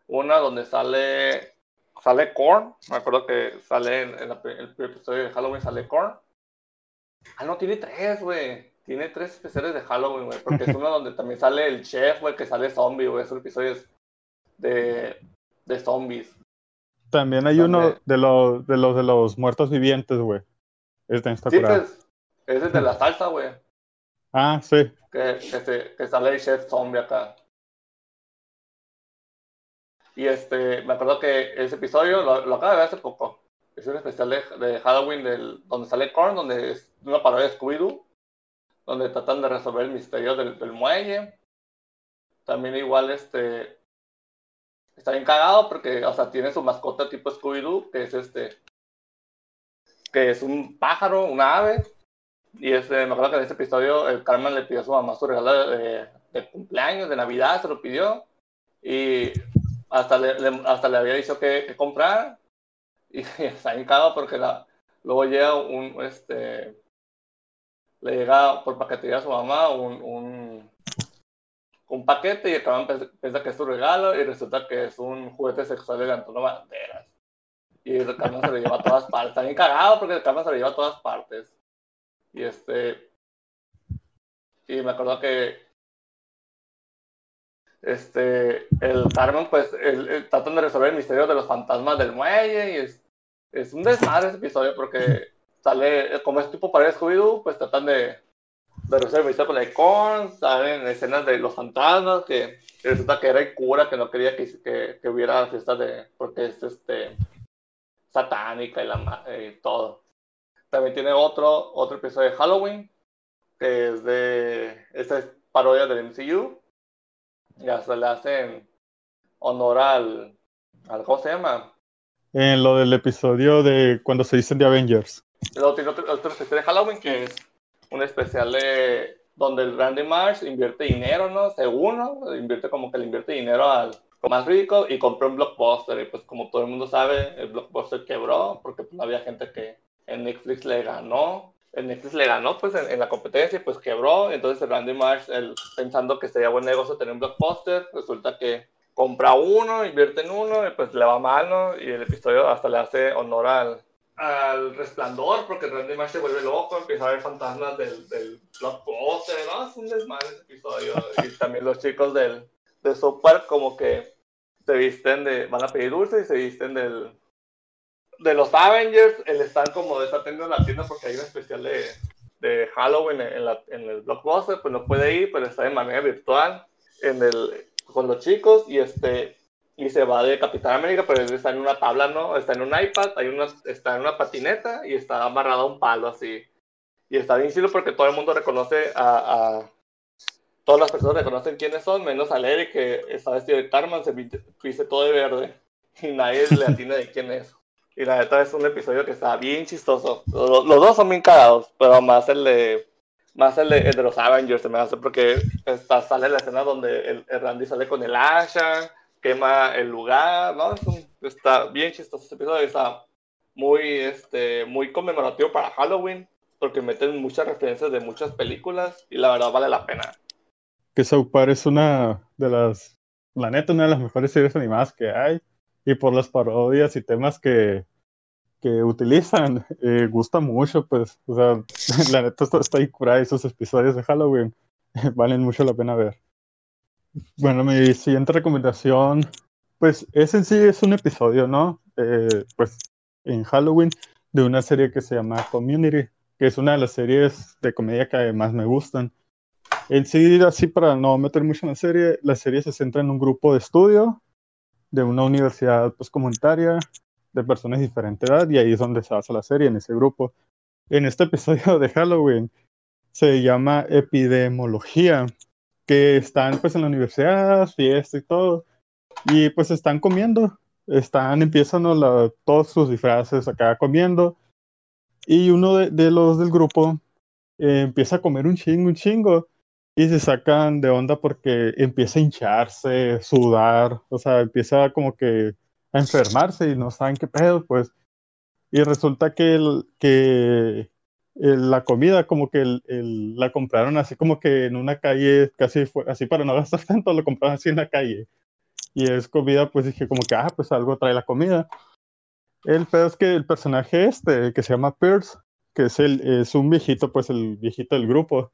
Una donde sale, sale Korn, me acuerdo que sale en, el primer episodio de Halloween, sale Korn. Ah, no, tiene tres, güey. Tiene tres especiales de Halloween, güey. Porque es [laughs] uno donde también sale el chef, güey, que sale zombie, güey. Esos episodios de, de zombies. También hay uno de los, de los de los muertos vivientes, güey. Este está sí, pues, ese es de la salsa, güey. [laughs] Ah, sí. Que, que, que sale el chef zombie acá. Y este, me acuerdo que ese episodio lo, lo acabo de ver hace poco. Es un especial de, Halloween del, donde sale Korn, donde es una parodia de Scooby-Doo, donde tratan de resolver el misterio del, del muelle. También igual este está bien cagado porque, o sea, tiene su mascota tipo Scooby-Doo, que es este, que es un pájaro, una ave. Y este, me acuerdo que en ese episodio el Carmen le pidió a su mamá su regalo de, de cumpleaños, de Navidad, se lo pidió. Y hasta le, hasta le había dicho que, comprar. Y, [laughs] está encado porque la, luego llega un, este, le llega por paquetería a su mamá un, un, un paquete y el cabrón piensa que es su regalo y resulta que es un juguete sexual de Antonio Banderas. Y el cabrón se lo lleva a todas partes. Está bien cagado porque el cabrón se lo lleva a todas partes. Y este. Y me acuerdo que. Este. El Carmen, pues, el, tratan de resolver el misterio de los fantasmas del muelle. Y es, es un desmadre ese episodio porque sale. Como es tipo para Scooby-Doo, pues tratan de. De misterio con el con. Salen escenas de los fantasmas. Que, resulta que era el cura que no quería que, que, que hubiera fiesta de. Porque es este. Satánica y, la, y todo. También tiene otro, otro episodio de Halloween, que es de. Esta es parodia del MCU. Ya se le hacen honor al, al. ¿Cómo se llama? En lo del episodio de cuando se dicen de Avengers. Tiene otro, otro especial de Halloween que es un especial de donde el Randy Marsh invierte dinero, ¿no? Según, ¿no? Invierte como que le invierte dinero al más rico y compró un blockbuster. Y pues como todo el mundo sabe, el blockbuster quebró porque pues, había gente que, en Netflix le ganó, en Netflix le ganó pues en, la competencia y pues quebró, entonces Randy Marsh pensando que sería buen negocio tener un blockbuster, resulta que compra uno, invierte en uno y pues le va mal, ¿no? Y el episodio hasta le hace honor al, al resplandor porque Randy Marsh se vuelve loco, empieza a ver fantasmas del, del ¿no? Es un desmadre ese episodio y también los chicos del, de Soap como que se visten de, van a pedir dulce y se visten del, de los Avengers, el stand como atendiendo en la tienda porque hay un especial de, de Halloween en, la, en, el Blockbuster, pues no puede ir, pero está de manera virtual en el, con los chicos y este y se va de Capitán América, pero está en una tabla, ¿no? Está en un iPad, hay una, está en una patineta y está amarrado a un palo así. Y está bien chido porque todo el mundo reconoce a, a, Todas las personas reconocen quiénes son, menos a Larry que está vestido de Tarman, se viste todo de verde. Y nadie le atina de quién es. Y la neta es un episodio que está bien chistoso. Los, dos son bien cagados, pero más el de más el de, los Avengers se me hace porque está, sale la escena donde el, Randy sale con el Asha, quema el lugar, ¿no? está bien chistoso ese episodio, está muy, este, muy conmemorativo para Halloween, porque meten muchas referencias de muchas películas y la verdad vale la pena. Que South Park es una de las, la neta, una de las mejores series animadas que hay y por las parodias y temas que, que utilizan, [laughs] eh, gusta mucho, pues, o sea, [laughs] la neta está, está ahí curada esos episodios de Halloween, [laughs] valen mucho la pena ver. Bueno, mi siguiente recomendación, pues, es en sí es un episodio, ¿no? Eh, pues, en Halloween, de una serie que se llama Community, que es una de las series de comedia que más me gustan. En sí, así para no meter mucho en la serie, la serie se centra en un grupo de estudio de una universidad pues, comunitaria de personas de diferente edad y ahí es donde se basa la serie, en ese grupo. En este episodio de Halloween se llama epidemiología, que están pues en la universidad, fiesta y todo, y pues están comiendo, están, empiezan todos sus disfraces acá comiendo, y uno de, los del grupo eh, empieza a comer un chingo, un chingo, y se sacan de onda porque empieza a hincharse, sudar, o sea, empieza como que a enfermarse y no saben qué pedo, pues. Y resulta que, el, que la comida como que la compraron así como que en una calle, casi fue, así para no [laughs] gastar tanto, lo compraron así en la calle. Y es comida, pues dije como que, ah, pues algo trae la comida. El pedo es que el personaje este, que se llama Pierce, que es, el, es un viejito, pues el viejito del grupo,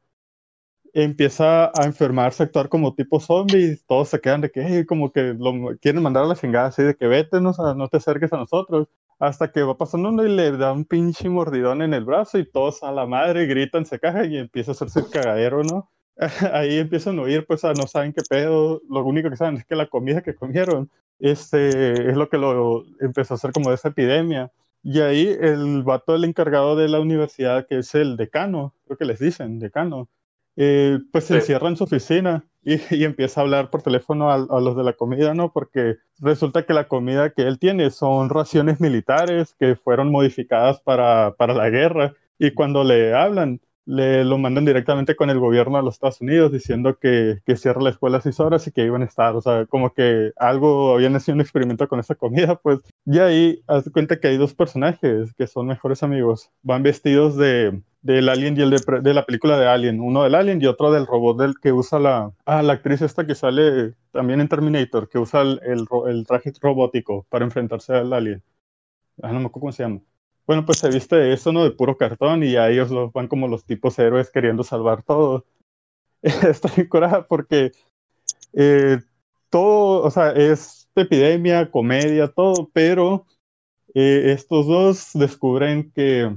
empieza a enfermarse, a actuar como tipo zombie, todos se quedan de que, como que lo quieren mandar a la chingada, así de que vete, no, no te acerques a nosotros, hasta que va pasando uno y le da un pinche mordidón en el brazo y todos a la madre gritan, se cagan y empieza a hacerse el cagadero, ¿no? [laughs] Ahí empiezan a oír, pues no saben qué pedo, lo único que saben es que la comida que comieron este, es lo que lo empezó a hacer como de esa epidemia. Y ahí el vato, el encargado de la universidad, que es el decano, creo que les dicen, decano, eh, pues se encierra en su oficina y, empieza a hablar por teléfono a, los de la comida, ¿no? Porque resulta que la comida que él tiene son raciones militares que fueron modificadas para, para la guerra. Y cuando le hablan, le lo mandan directamente con el gobierno de los Estados Unidos diciendo que, que cierra la escuela a seis horas y que iban a estar, o sea, como que algo habían hecho un experimento con esa comida, pues, y ahí haz cuenta que hay dos personajes que son mejores amigos, van vestidos de, del Alien y el de, de, la película de Alien, uno del Alien y otro del robot del que usa la, ah, la actriz esta que sale también en Terminator, que usa el, el, el traje robótico para enfrentarse al Alien. Ah, no me acuerdo cómo se llama. Bueno, pues se viste eso, ¿no? De puro cartón y a ellos los van como los tipos héroes queriendo salvar todo. [laughs] Está bien curada porque eh, todo, o sea, es epidemia, comedia, todo, pero eh, estos dos descubren que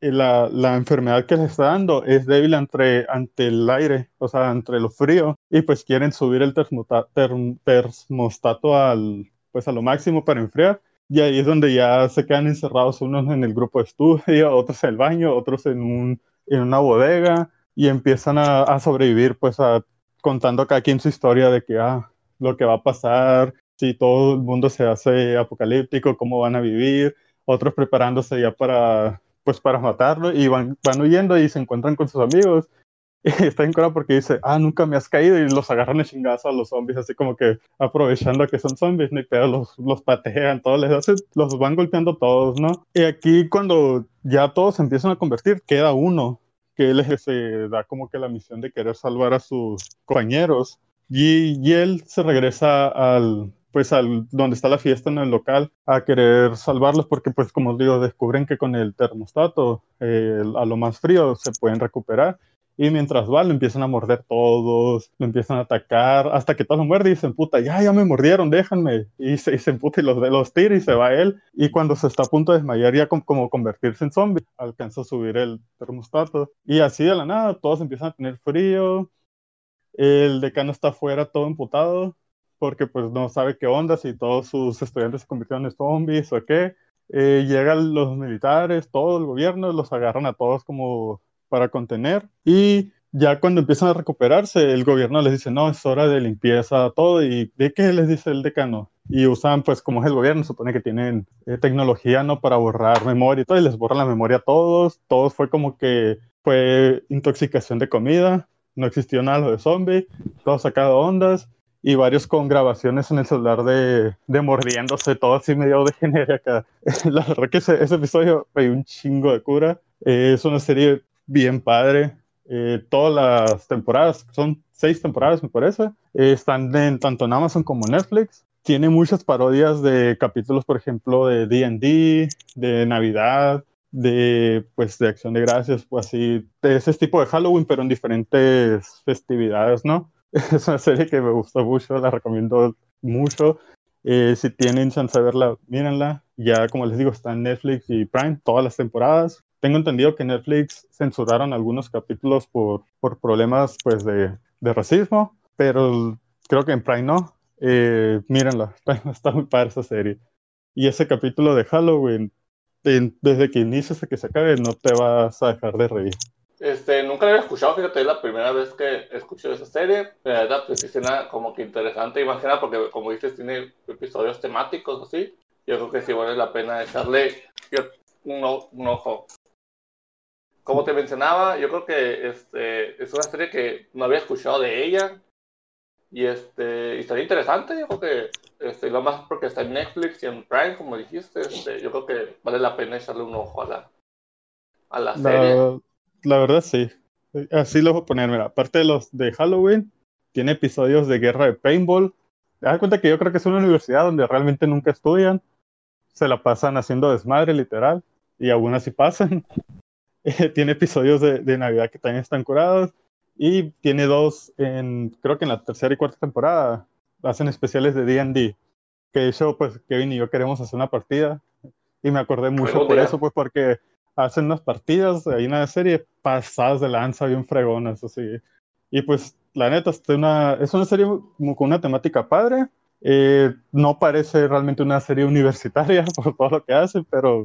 la, la, enfermedad que les está dando es débil ante, ante el aire, o sea, entre lo frío, y pues quieren subir el termostato al, pues a lo máximo para enfriar y ahí es donde ya se quedan encerrados unos en el grupo de estudio, [laughs] otros en el baño, otros en, un, en una bodega y empiezan a, a sobrevivir pues a, contando cada quien su historia de que ah, lo que va a pasar, si todo el mundo se hace apocalíptico, cómo van a vivir, otros preparándose ya para pues para matarlo y van, van huyendo y se encuentran con sus amigos [laughs] y está en cura porque dice, ah, nunca me has caído y los agarran de chingazo a los zombies, así como que aprovechando que son zombies, ni pedo, los, los patean, todos les hacen, los van golpeando todos, ¿no? Y aquí cuando ya todos se empiezan a convertir, queda uno que él se da como que la misión de querer salvar a sus compañeros y, y él se regresa al, pues al donde está la fiesta en el local a querer salvarlos porque pues como digo descubren que con el termostato eh, a lo más frío se pueden recuperar y mientras va, lo empiezan a morder todos, lo empiezan a atacar, hasta que todos lo muerden y dicen, puta, ya, ya me mordieron, déjenme. Y se, y se emputa y los, los tira y se va él. Y cuando se está a punto de desmayar, ya como, como convertirse en zombie, alcanza a subir el termostato. Y así de la nada, todos empiezan a tener frío. El decano está afuera todo emputado, porque pues no sabe qué onda, si todos sus estudiantes se convirtieron en zombies o qué. Eh, llegan los militares, todo el gobierno, los agarran a todos como para contener y ya cuando empiezan a recuperarse, el gobierno les dice, no, es hora de limpieza, todo, y ¿de qué les dice el decano? Y usan, pues como es el gobierno, supone que tienen eh, tecnología, ¿no? Para borrar memoria y todo, y les borran la memoria a todos, todos fue como que fue intoxicación de comida, no existió nada de zombie, todos sacado ondas, y varios con grabaciones en el celular de, de mordiéndose, todo así medio de genere acá. [laughs] La verdad que ese, ese episodio fue un chingo de cura. Eh, es una serie bien padre. Eh, todas las temporadas, son seis temporadas me parece, eh, están en, tanto en Amazon como en Netflix. Tiene muchas parodias de capítulos, por ejemplo, de D&D, de Navidad, de pues de Acción de Gracias, pues así, de ese tipo de Halloween, pero en diferentes festividades, ¿no? [laughs] Es una serie que me gustó mucho, la recomiendo mucho. Eh, si tienen chance de verla, mírenla. Ya, como les digo, está en Netflix y Prime, todas las temporadas tengo entendido que Netflix censuraron algunos capítulos por, por problemas pues de, de racismo, pero creo que en Prime no. Eh, mírenla, [laughs] está muy padre esa serie. Y ese capítulo de Halloween, desde que inicia hasta que se acabe, no te vas a dejar de reír. Este, nunca lo había escuchado, fíjate, es la primera vez que escuché esa serie. La verdad, pues sí como que interesante, imagina, porque como dices, tiene episodios temáticos así. Yo creo que sí vale la pena echarle un, un ojo como te mencionaba, yo creo que este, es una serie que no había escuchado de ella. Y este, y estaría interesante, yo creo que este, lo más porque está en Netflix y en Prime, como dijiste, este, yo creo que vale la pena echarle un ojo a la, a la, serie. La verdad sí. Así lo voy a poner, mira, aparte de los de Halloween, tiene episodios de guerra de paintball. Te das cuenta que yo creo que es una universidad donde realmente nunca estudian. Se la pasan haciendo desmadre, literal. Y aún así pasan. [laughs] tiene episodios de, de, Navidad que también están curados. Y tiene dos, en, creo que en la tercera y cuarta temporada, hacen especiales de D&D. Que de hecho, pues Kevin y yo queremos hacer una partida. Y me acordé mucho por eso, pues porque hacen unas partidas, hay una serie pasadas de lanza bien fregonas, así. Y pues, la neta, es una, es una serie con una temática padre. Eh, no parece realmente una serie universitaria [laughs] por todo lo que hace, pero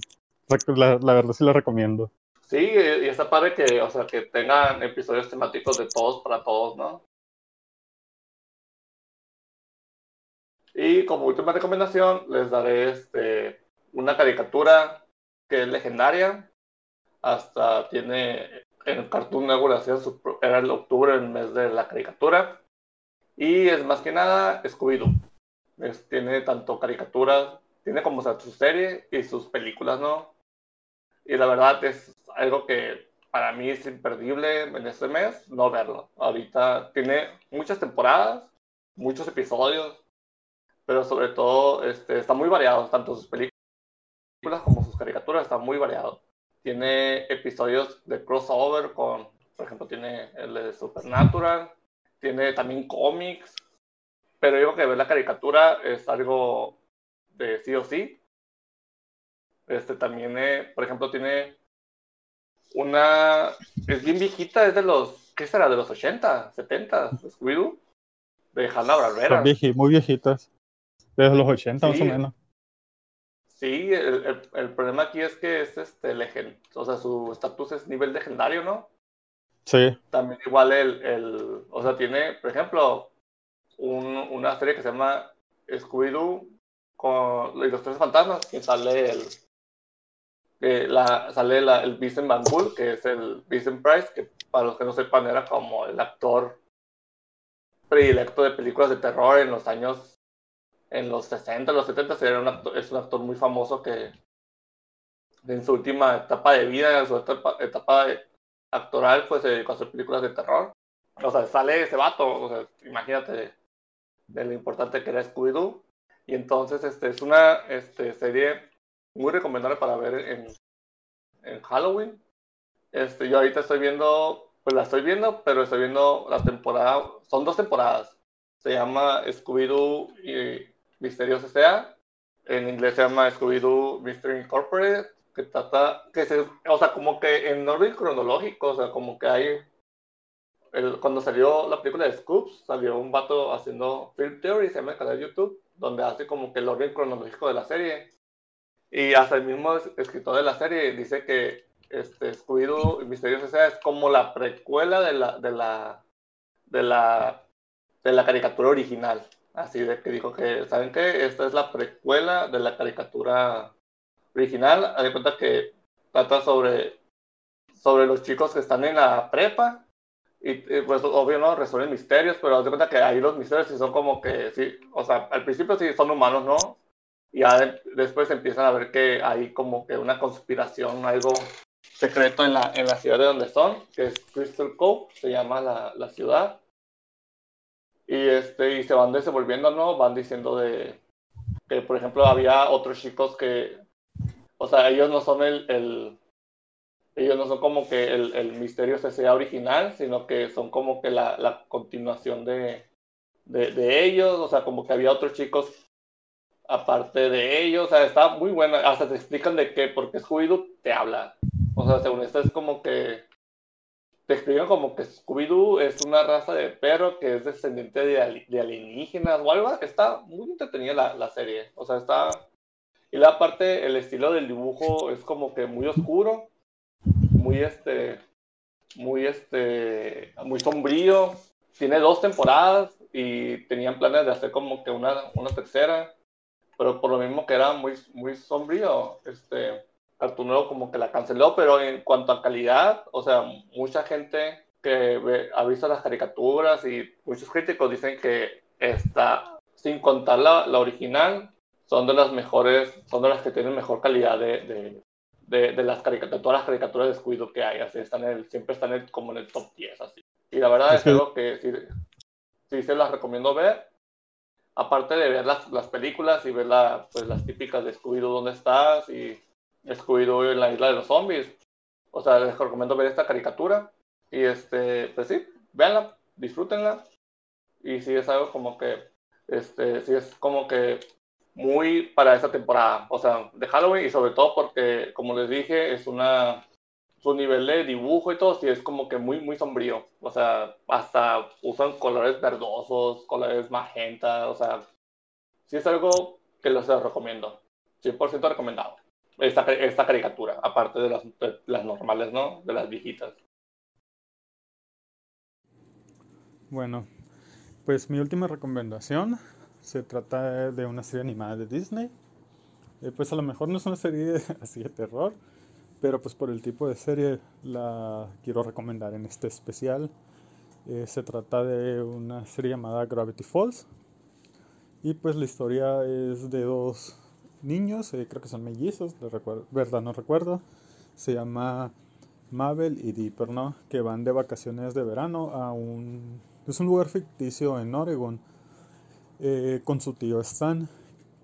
la, la verdad sí la recomiendo. Sí, y está padre que, o sea, que tengan episodios temáticos de todos para todos, ¿no? Y como última recomendación, les daré este, una caricatura que es legendaria. Hasta tiene en Cartoon Network hacía su, era el octubre, el mes de la caricatura. Y es más que nada Scooby-Doo. Tiene tanto caricaturas, tiene como su serie y sus películas, ¿no? Y la verdad es algo que para mí es imperdible en este mes no verlo. Ahorita tiene muchas temporadas, muchos episodios, pero sobre todo este, está muy variado, tanto sus películas como sus caricaturas, está muy variado. Tiene episodios de crossover con, por ejemplo, tiene el de Supernatural, tiene también cómics, pero digo que ver la caricatura es algo de sí o sí. Este también, eh, por ejemplo, tiene una, es bien viejita, es de los, ¿qué será? De los 80, 70, Scooby-Doo, de Hanna Barbera. muy viejitas, desde los 80 más o menos. Sí, el, el, problema aquí es que es este legend, o sea, su estatus es nivel legendario, ¿no? Sí. También igual el, el o sea, tiene, por ejemplo, un, una serie que se llama Scooby-Doo con los tres fantasmas, que sale el, que la, sale la, el Vincent Van Bull, que es el Vincent Price, que para los que no sepan era como el actor predilecto de películas de terror en los años en los 60, los 70, era un actor, es un actor muy famoso que en su última etapa de vida, en su etapa, etapa actoral, pues se dedicó a hacer películas de terror. O sea, sale ese vato, o sea, imagínate de, lo importante que era Scooby-Doo. Y entonces este, es una este, serie muy recomendable para ver en, en Halloween. Este, yo ahorita estoy viendo, pues la estoy viendo, pero estoy viendo la temporada, son dos temporadas. Se llama Scooby-Doo y Misterios S.A. En inglés se llama Scooby-Doo Mystery Incorporated, que trata, que se, o sea, como que en orden cronológico, o sea, como que hay, el, cuando salió la película de Scoops, salió un vato haciendo Film Theory, se llama el canal de YouTube, donde hace como que el orden cronológico de la serie. Y hasta el mismo escritor de la serie dice que este, Scooby-Doo Misterios S.A. es como la precuela de la, de la, de la, de la caricatura original. Así de que dijo que, ¿saben qué? Esta es la precuela de la caricatura original. Haz de cuenta que trata sobre, sobre los chicos que están en la prepa. Y pues obvio no resuelven misterios, pero haz de cuenta que ahí los misterios sí son como que, sí, o sea, al principio sí son humanos, ¿no? Y ya después empiezan a ver que hay como que una conspiración, algo secreto en la, en la ciudad de donde son, que es Crystal Cove, se llama la, la ciudad y, este, y se van desenvolviendo, ¿no? Van diciendo de que, por ejemplo, había otros chicos que, o sea, ellos no son el, el ellos no son como que el, el misterio sea original, sino que son como que la, la continuación de, de, de, ellos, o sea, como que había otros chicos aparte de ellos, o sea, está muy buena, hasta te explican de qué, porque Scooby-Doo te habla, o sea, según esto es como que te explican como que Scooby-Doo es una raza de perro que es descendiente de, alienígenas o algo. Está muy entretenida la, la, serie. O sea, está. Y la parte, el estilo del dibujo es como que muy oscuro, muy este. Muy este. Muy sombrío. Tiene dos temporadas y tenían planes de hacer como que una, una tercera. Pero por lo mismo que era muy, muy sombrío, este Cartoon como que la canceló, pero en cuanto a calidad, o sea, mucha gente que ha visto las caricaturas y muchos críticos dicen que está, sin contar la, la original, son de las mejores, son de las que tienen mejor calidad de, de, de, las caricaturas, todas las caricaturas de Scooby que hay, así están en siempre están en como en el top 10, así. Y la verdad es, algo que sí, sí, se las recomiendo ver, aparte de ver las, las películas y ver la, pues, las típicas de Scooby-Doo, ¿dónde estás? Y Scooby-Doo en la isla de los zombies. O sea, les recomiendo ver esta caricatura. Y este, pues sí, véanla, disfrútenla. Y sí es algo como que, este, sí es como que muy para esta temporada, o sea, de Halloween y sobre todo porque, como les dije, es una, su nivel de dibujo y todo, sí es como que muy, muy sombrío, o sea, hasta usan colores verdosos, colores magenta, o sea, sí es algo que les recomiendo, 100% recomendado esta, esta caricatura, aparte de las, las normales, ¿no? De las viejitas. Bueno, pues mi última recomendación se trata de una serie animada de Disney. Eh, pues a lo mejor no es una serie [laughs] así de terror, pero pues por el tipo de serie la quiero recomendar en este especial. Eh, se trata de una serie llamada Gravity Falls y pues la historia es de dos niños, eh, creo que son mellizos, verdad no recuerdo. Se llama Mabel y Dipper, ¿no? Que van de vacaciones de verano a un... Es un lugar ficticio en Oregon eh, con su tío Stan,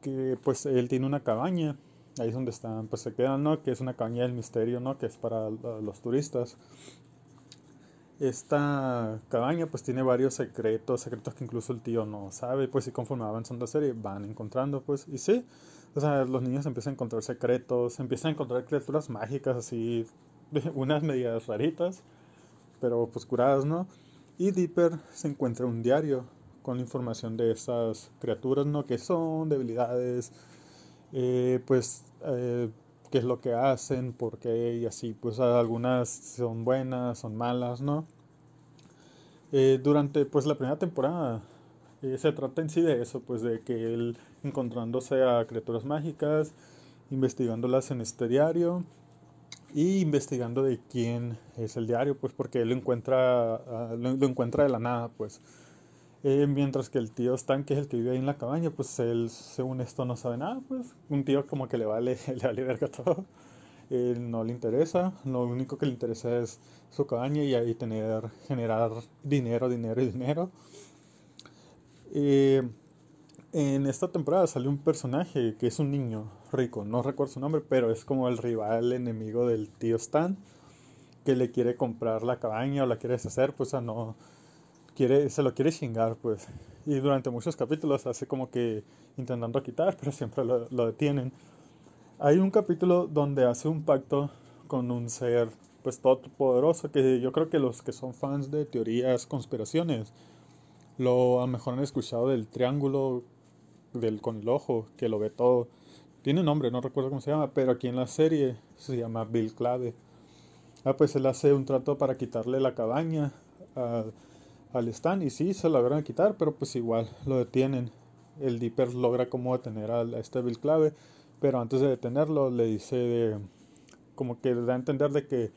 que pues él tiene una cabaña, ahí es donde están, pues se quedan, ¿no? Que es una cabaña del misterio, ¿no? Que es para los turistas. Esta cabaña pues tiene varios secretos, secretos que incluso el tío no sabe, pues y conforme avanzando la serie van encontrando, pues, y sí, o sea, los niños empiezan a encontrar secretos, empiezan a encontrar criaturas mágicas así, [laughs] unas medidas raritas, pero pues curadas, ¿no? Y Dipper se encuentra un diario con información de esas criaturas, ¿no? Que son debilidades, eh, pues, eh, qué es lo que hacen, por qué y así, pues algunas son buenas, son malas, ¿no? Eh, durante, pues, la primera temporada se trata en sí de eso, pues, de que él encontrándose a criaturas mágicas, investigándolas en este diario y investigando de quién es el diario, pues porque él lo encuentra, ah, lo, encuentra de la nada, pues. Eh, mientras que el tío Stan, que es el que vive ahí en la cabaña, pues él, según esto, no sabe nada, pues. Un tío como que le vale, [laughs] le vale verga todo. Él no le interesa, lo único que le interesa es su cabaña y ahí tener, generar dinero, dinero y dinero. Eh, en esta temporada salió un personaje que es un niño rico, no recuerdo su nombre, pero es como el rival enemigo del tío Stan, que le quiere comprar la cabaña o la quiere deshacer, pues no quiere, se lo quiere chingar, pues. Y durante muchos capítulos hace como que intentando quitar, pero siempre lo, lo detienen. Hay un capítulo donde hace un pacto con un ser pues poderoso que yo creo que los que son fans de teorías, conspiraciones, lo a lo mejor han escuchado del triángulo del con el ojo, que lo ve todo. Tiene un nombre, no recuerdo cómo se llama, pero aquí en la serie se llama Bill Clave. Ah, pues él hace un trato para quitarle la cabaña al Stan y sí, se lo logran quitar, pero pues igual lo detienen. El Dipper logra como detener a, este Bill Clave, pero antes de detenerlo le dice como que da a entender de que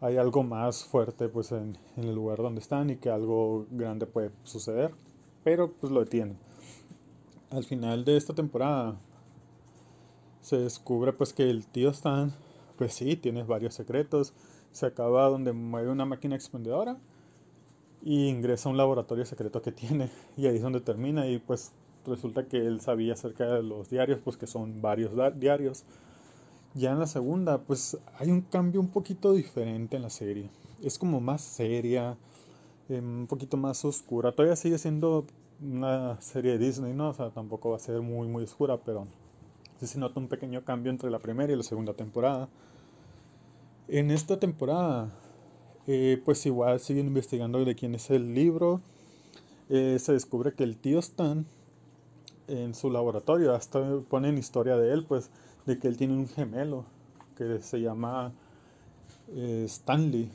hay algo más fuerte pues en, en el lugar donde están y que algo grande puede suceder, pero pues lo detienen al final de esta temporada se descubre pues que el tío Stan, pues sí, tiene varios secretos. Se acaba donde mueve una máquina expendedora y ingresa a un laboratorio secreto que tiene y ahí es donde termina y pues resulta que él sabía acerca de los diarios, pues que son varios diarios. Ya en la segunda, pues hay un cambio un poquito diferente en la serie. Es como más seria, em, un poquito más oscura. Todavía sigue siendo una serie de Disney, ¿no? O sea, tampoco va a ser muy, muy oscura, pero sí se nota un pequeño cambio entre la primera y la segunda temporada. En esta temporada, eh, pues igual siguen investigando de quién es el libro. Eh, se descubre que el tío Stan, en su laboratorio, hasta ponen historia de él, pues, de que él tiene un gemelo que se llama eh, Stanley.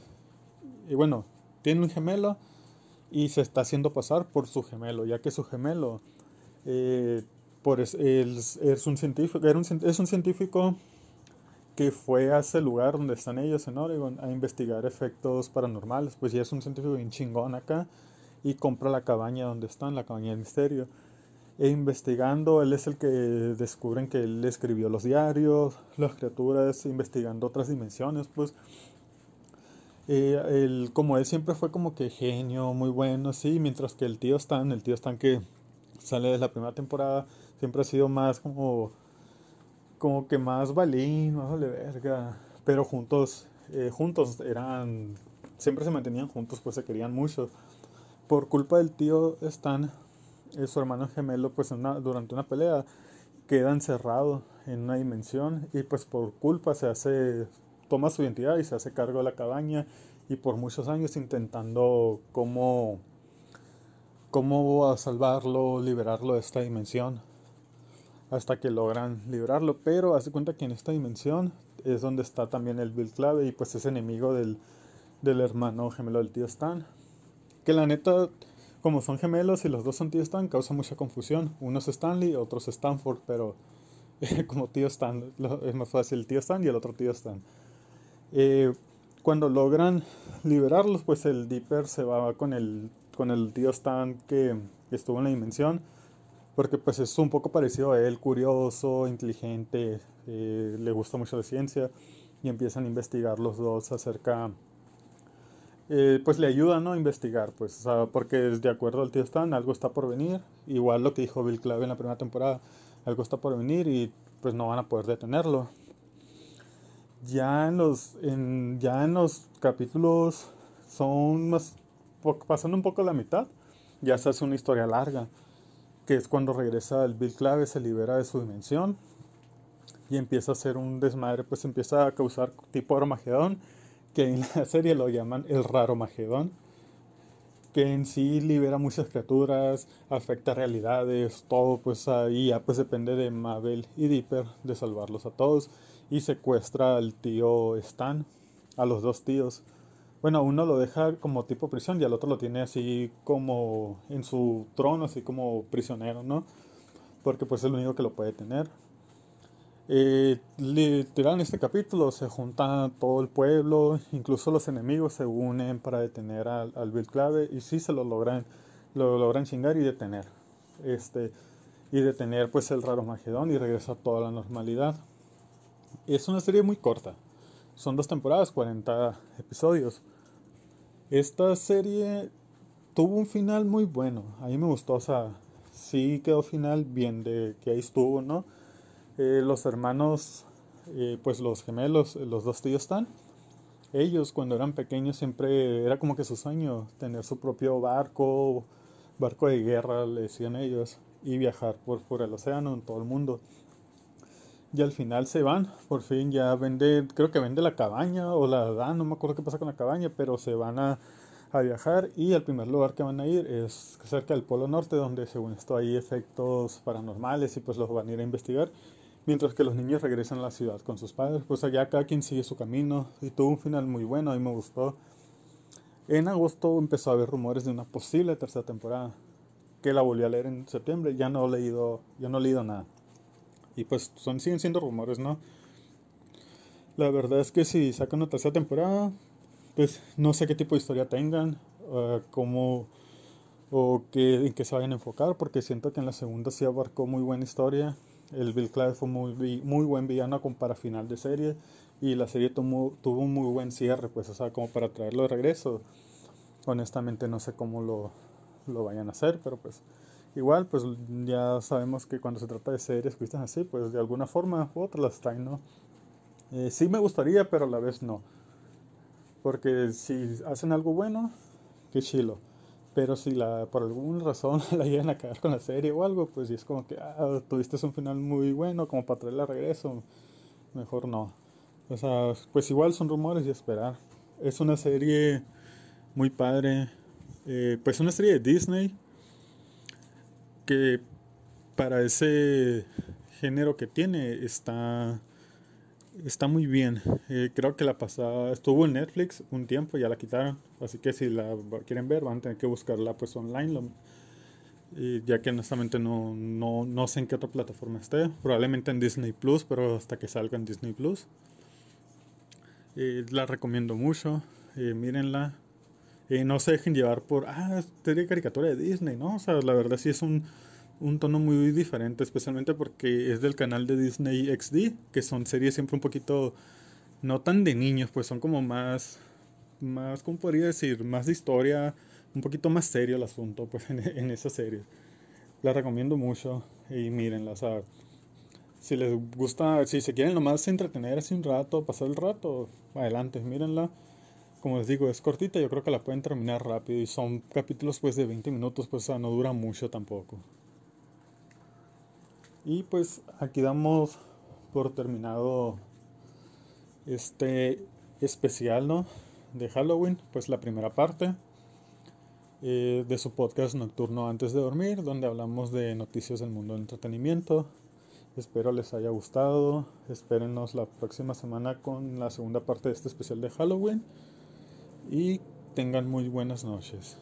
Y bueno, tiene un gemelo y se está haciendo pasar por su gemelo, ya que su gemelo eh, es, un científico, es un científico que fue a ese lugar donde están ellos en Oregon a investigar efectos paranormales, pues ya es un científico bien chingón acá y compra la cabaña donde están, la cabaña del misterio. E investigando, él es el que descubren que él escribió los diarios, las criaturas, investigando otras dimensiones, pues eh, como él siempre fue como que genio, muy bueno, sí, mientras que el tío Stan, el tío Stan que sale de la primera temporada, siempre ha sido más como, como que más balín, más vale verga, pero juntos, eh, juntos eran, siempre se mantenían juntos, pues se querían mucho. Por culpa del tío Stan, eh, su hermano gemelo, pues durante una pelea, queda encerrado en una dimensión y pues por culpa se hace toma su identidad y se hace cargo de la cabaña y por muchos años intentando cómo, cómo salvarlo, liberarlo de esta dimensión hasta que logran liberarlo, pero hace cuenta que en esta dimensión es donde está también el Bill Clave y pues es enemigo del, del hermano gemelo del tío Stan. Que la neta, como son gemelos y los dos son tío Stan, causa mucha confusión. Uno es Stanley, otro es Stanford, pero [laughs] como tío Stan, es más fácil tío Stan y el otro tío Stan. Eh, cuando logran liberarlos, pues el Dipper se va con el, con el tío Stan que estuvo en la dimensión, porque pues es un poco parecido a él, curioso, inteligente, eh, le gusta mucho la ciencia y empiezan a investigar los dos acerca, eh, pues le ayudan ¿no? a investigar, pues, porque de acuerdo al tío Stan, algo está por venir, igual lo que dijo Bill Clave en la primera temporada, algo está por venir y pues no van a poder detenerlo. Ya en los, en, ya en los capítulos son más, pasando un poco la mitad, ya se hace una historia larga, que es cuando regresa el Bill Clave, se libera de su dimensión y empieza a hacer un desmadre, pues empieza a causar tipo Armagedón, que en la [laughs] serie lo llaman el raro Magedón, que en sí libera muchas criaturas, afecta realidades, todo, pues ahí ya pues depende de Mabel y Dipper de salvarlos a todos y secuestra al tío Stan, a los dos tíos. Bueno, uno lo deja como tipo prisión y al otro lo tiene así como en su trono, así como prisionero, ¿no? Porque pues es el único que lo puede tener. Eh, literal en este capítulo se junta todo el pueblo, incluso los enemigos se unen para detener al, al Bill Clave y sí se lo logran, lo logran chingar y detener. Este, y detener pues el raro Magedón y regresa a toda la normalidad. Es una serie muy corta, son dos temporadas, 40 episodios. Esta serie tuvo un final muy bueno, a mí me gustó, o sea, sí quedó final bien de que ahí estuvo, ¿no? Eh, los hermanos, eh, pues los gemelos, los dos tíos están. Ellos cuando eran pequeños siempre era como que su sueño, tener su propio barco, barco de guerra, le decían ellos, y viajar por, por el océano en todo el mundo. Y al final se van, por fin ya vende, creo que vende la cabaña o la dan, no me acuerdo qué pasa con la cabaña, pero se van a, a viajar y el primer lugar que van a ir es cerca del Polo Norte, donde según esto hay efectos paranormales y pues los van a ir a investigar mientras que los niños regresan a la ciudad con sus padres. Pues allá cada quien sigue su camino y tuvo un final muy bueno, a mí me gustó. En agosto empezó a haber rumores de una posible tercera temporada, que la volví a leer en septiembre, ya no he leído, ya no he leído nada. Y pues son, siguen siendo rumores, ¿no? La verdad es que si sacan una tercera temporada, pues no sé qué tipo de historia tengan, uh, cómo o qué, en qué se vayan a enfocar, porque siento que en la segunda sí abarcó muy buena historia el Bill Clave fue muy, muy buen villano para final de serie y la serie tuvo, tuvo un muy buen cierre, pues, o sea, como para traerlo de regreso. Honestamente no sé cómo lo, lo vayan a hacer, pero pues igual, pues ya sabemos que cuando se trata de series están así, pues de alguna forma u otra las traen, ¿no? Eh, sí me gustaría, pero a la vez no. Porque si hacen algo bueno, qué chilo. Pero si la, por alguna razón [laughs] la llegan a caer con la serie o algo, pues es como que ah, tuviste un final muy bueno como para traerla a regreso. Mejor no. O sea, pues igual son rumores y esperar. Es una serie muy padre. Eh, pues una serie de Disney que para ese género que tiene está está muy bien. Eh, creo que la pasada estuvo en Netflix un tiempo, ya la quitaron. Así que si la quieren ver, van a tener que buscarla pues online. ya que honestamente no, no, no, sé en qué otra plataforma esté. Probablemente en Disney Plus, pero hasta que salga en Disney Plus. Eh, la recomiendo mucho. Eh, mírenla. No se dejen llevar por, ah, serie caricatura de Disney, ¿no? O sea, la verdad sí es un un tono muy diferente, especialmente porque es del canal de Disney XD, que son series siempre un poquito no tan de niños, pues son como más más ¿cómo podría decir? más de historia, un poquito más serio el asunto pues en, en esa serie. La recomiendo mucho y mírenla, o sea, si les gusta, si se quieren nomás entretener así un rato, pasar el rato, adelante, mírenla. Como les digo, es cortita, yo creo que la pueden terminar rápido y son capítulos pues de 20 minutos, pues o sea, no dura mucho tampoco. Y pues aquí damos por terminado este especial ¿no? de Halloween, pues la primera parte eh, de su podcast nocturno antes de dormir, donde hablamos de noticias del mundo del entretenimiento. Espero les haya gustado. Espérenos la próxima semana con la segunda parte de este especial de Halloween. Y tengan muy buenas noches.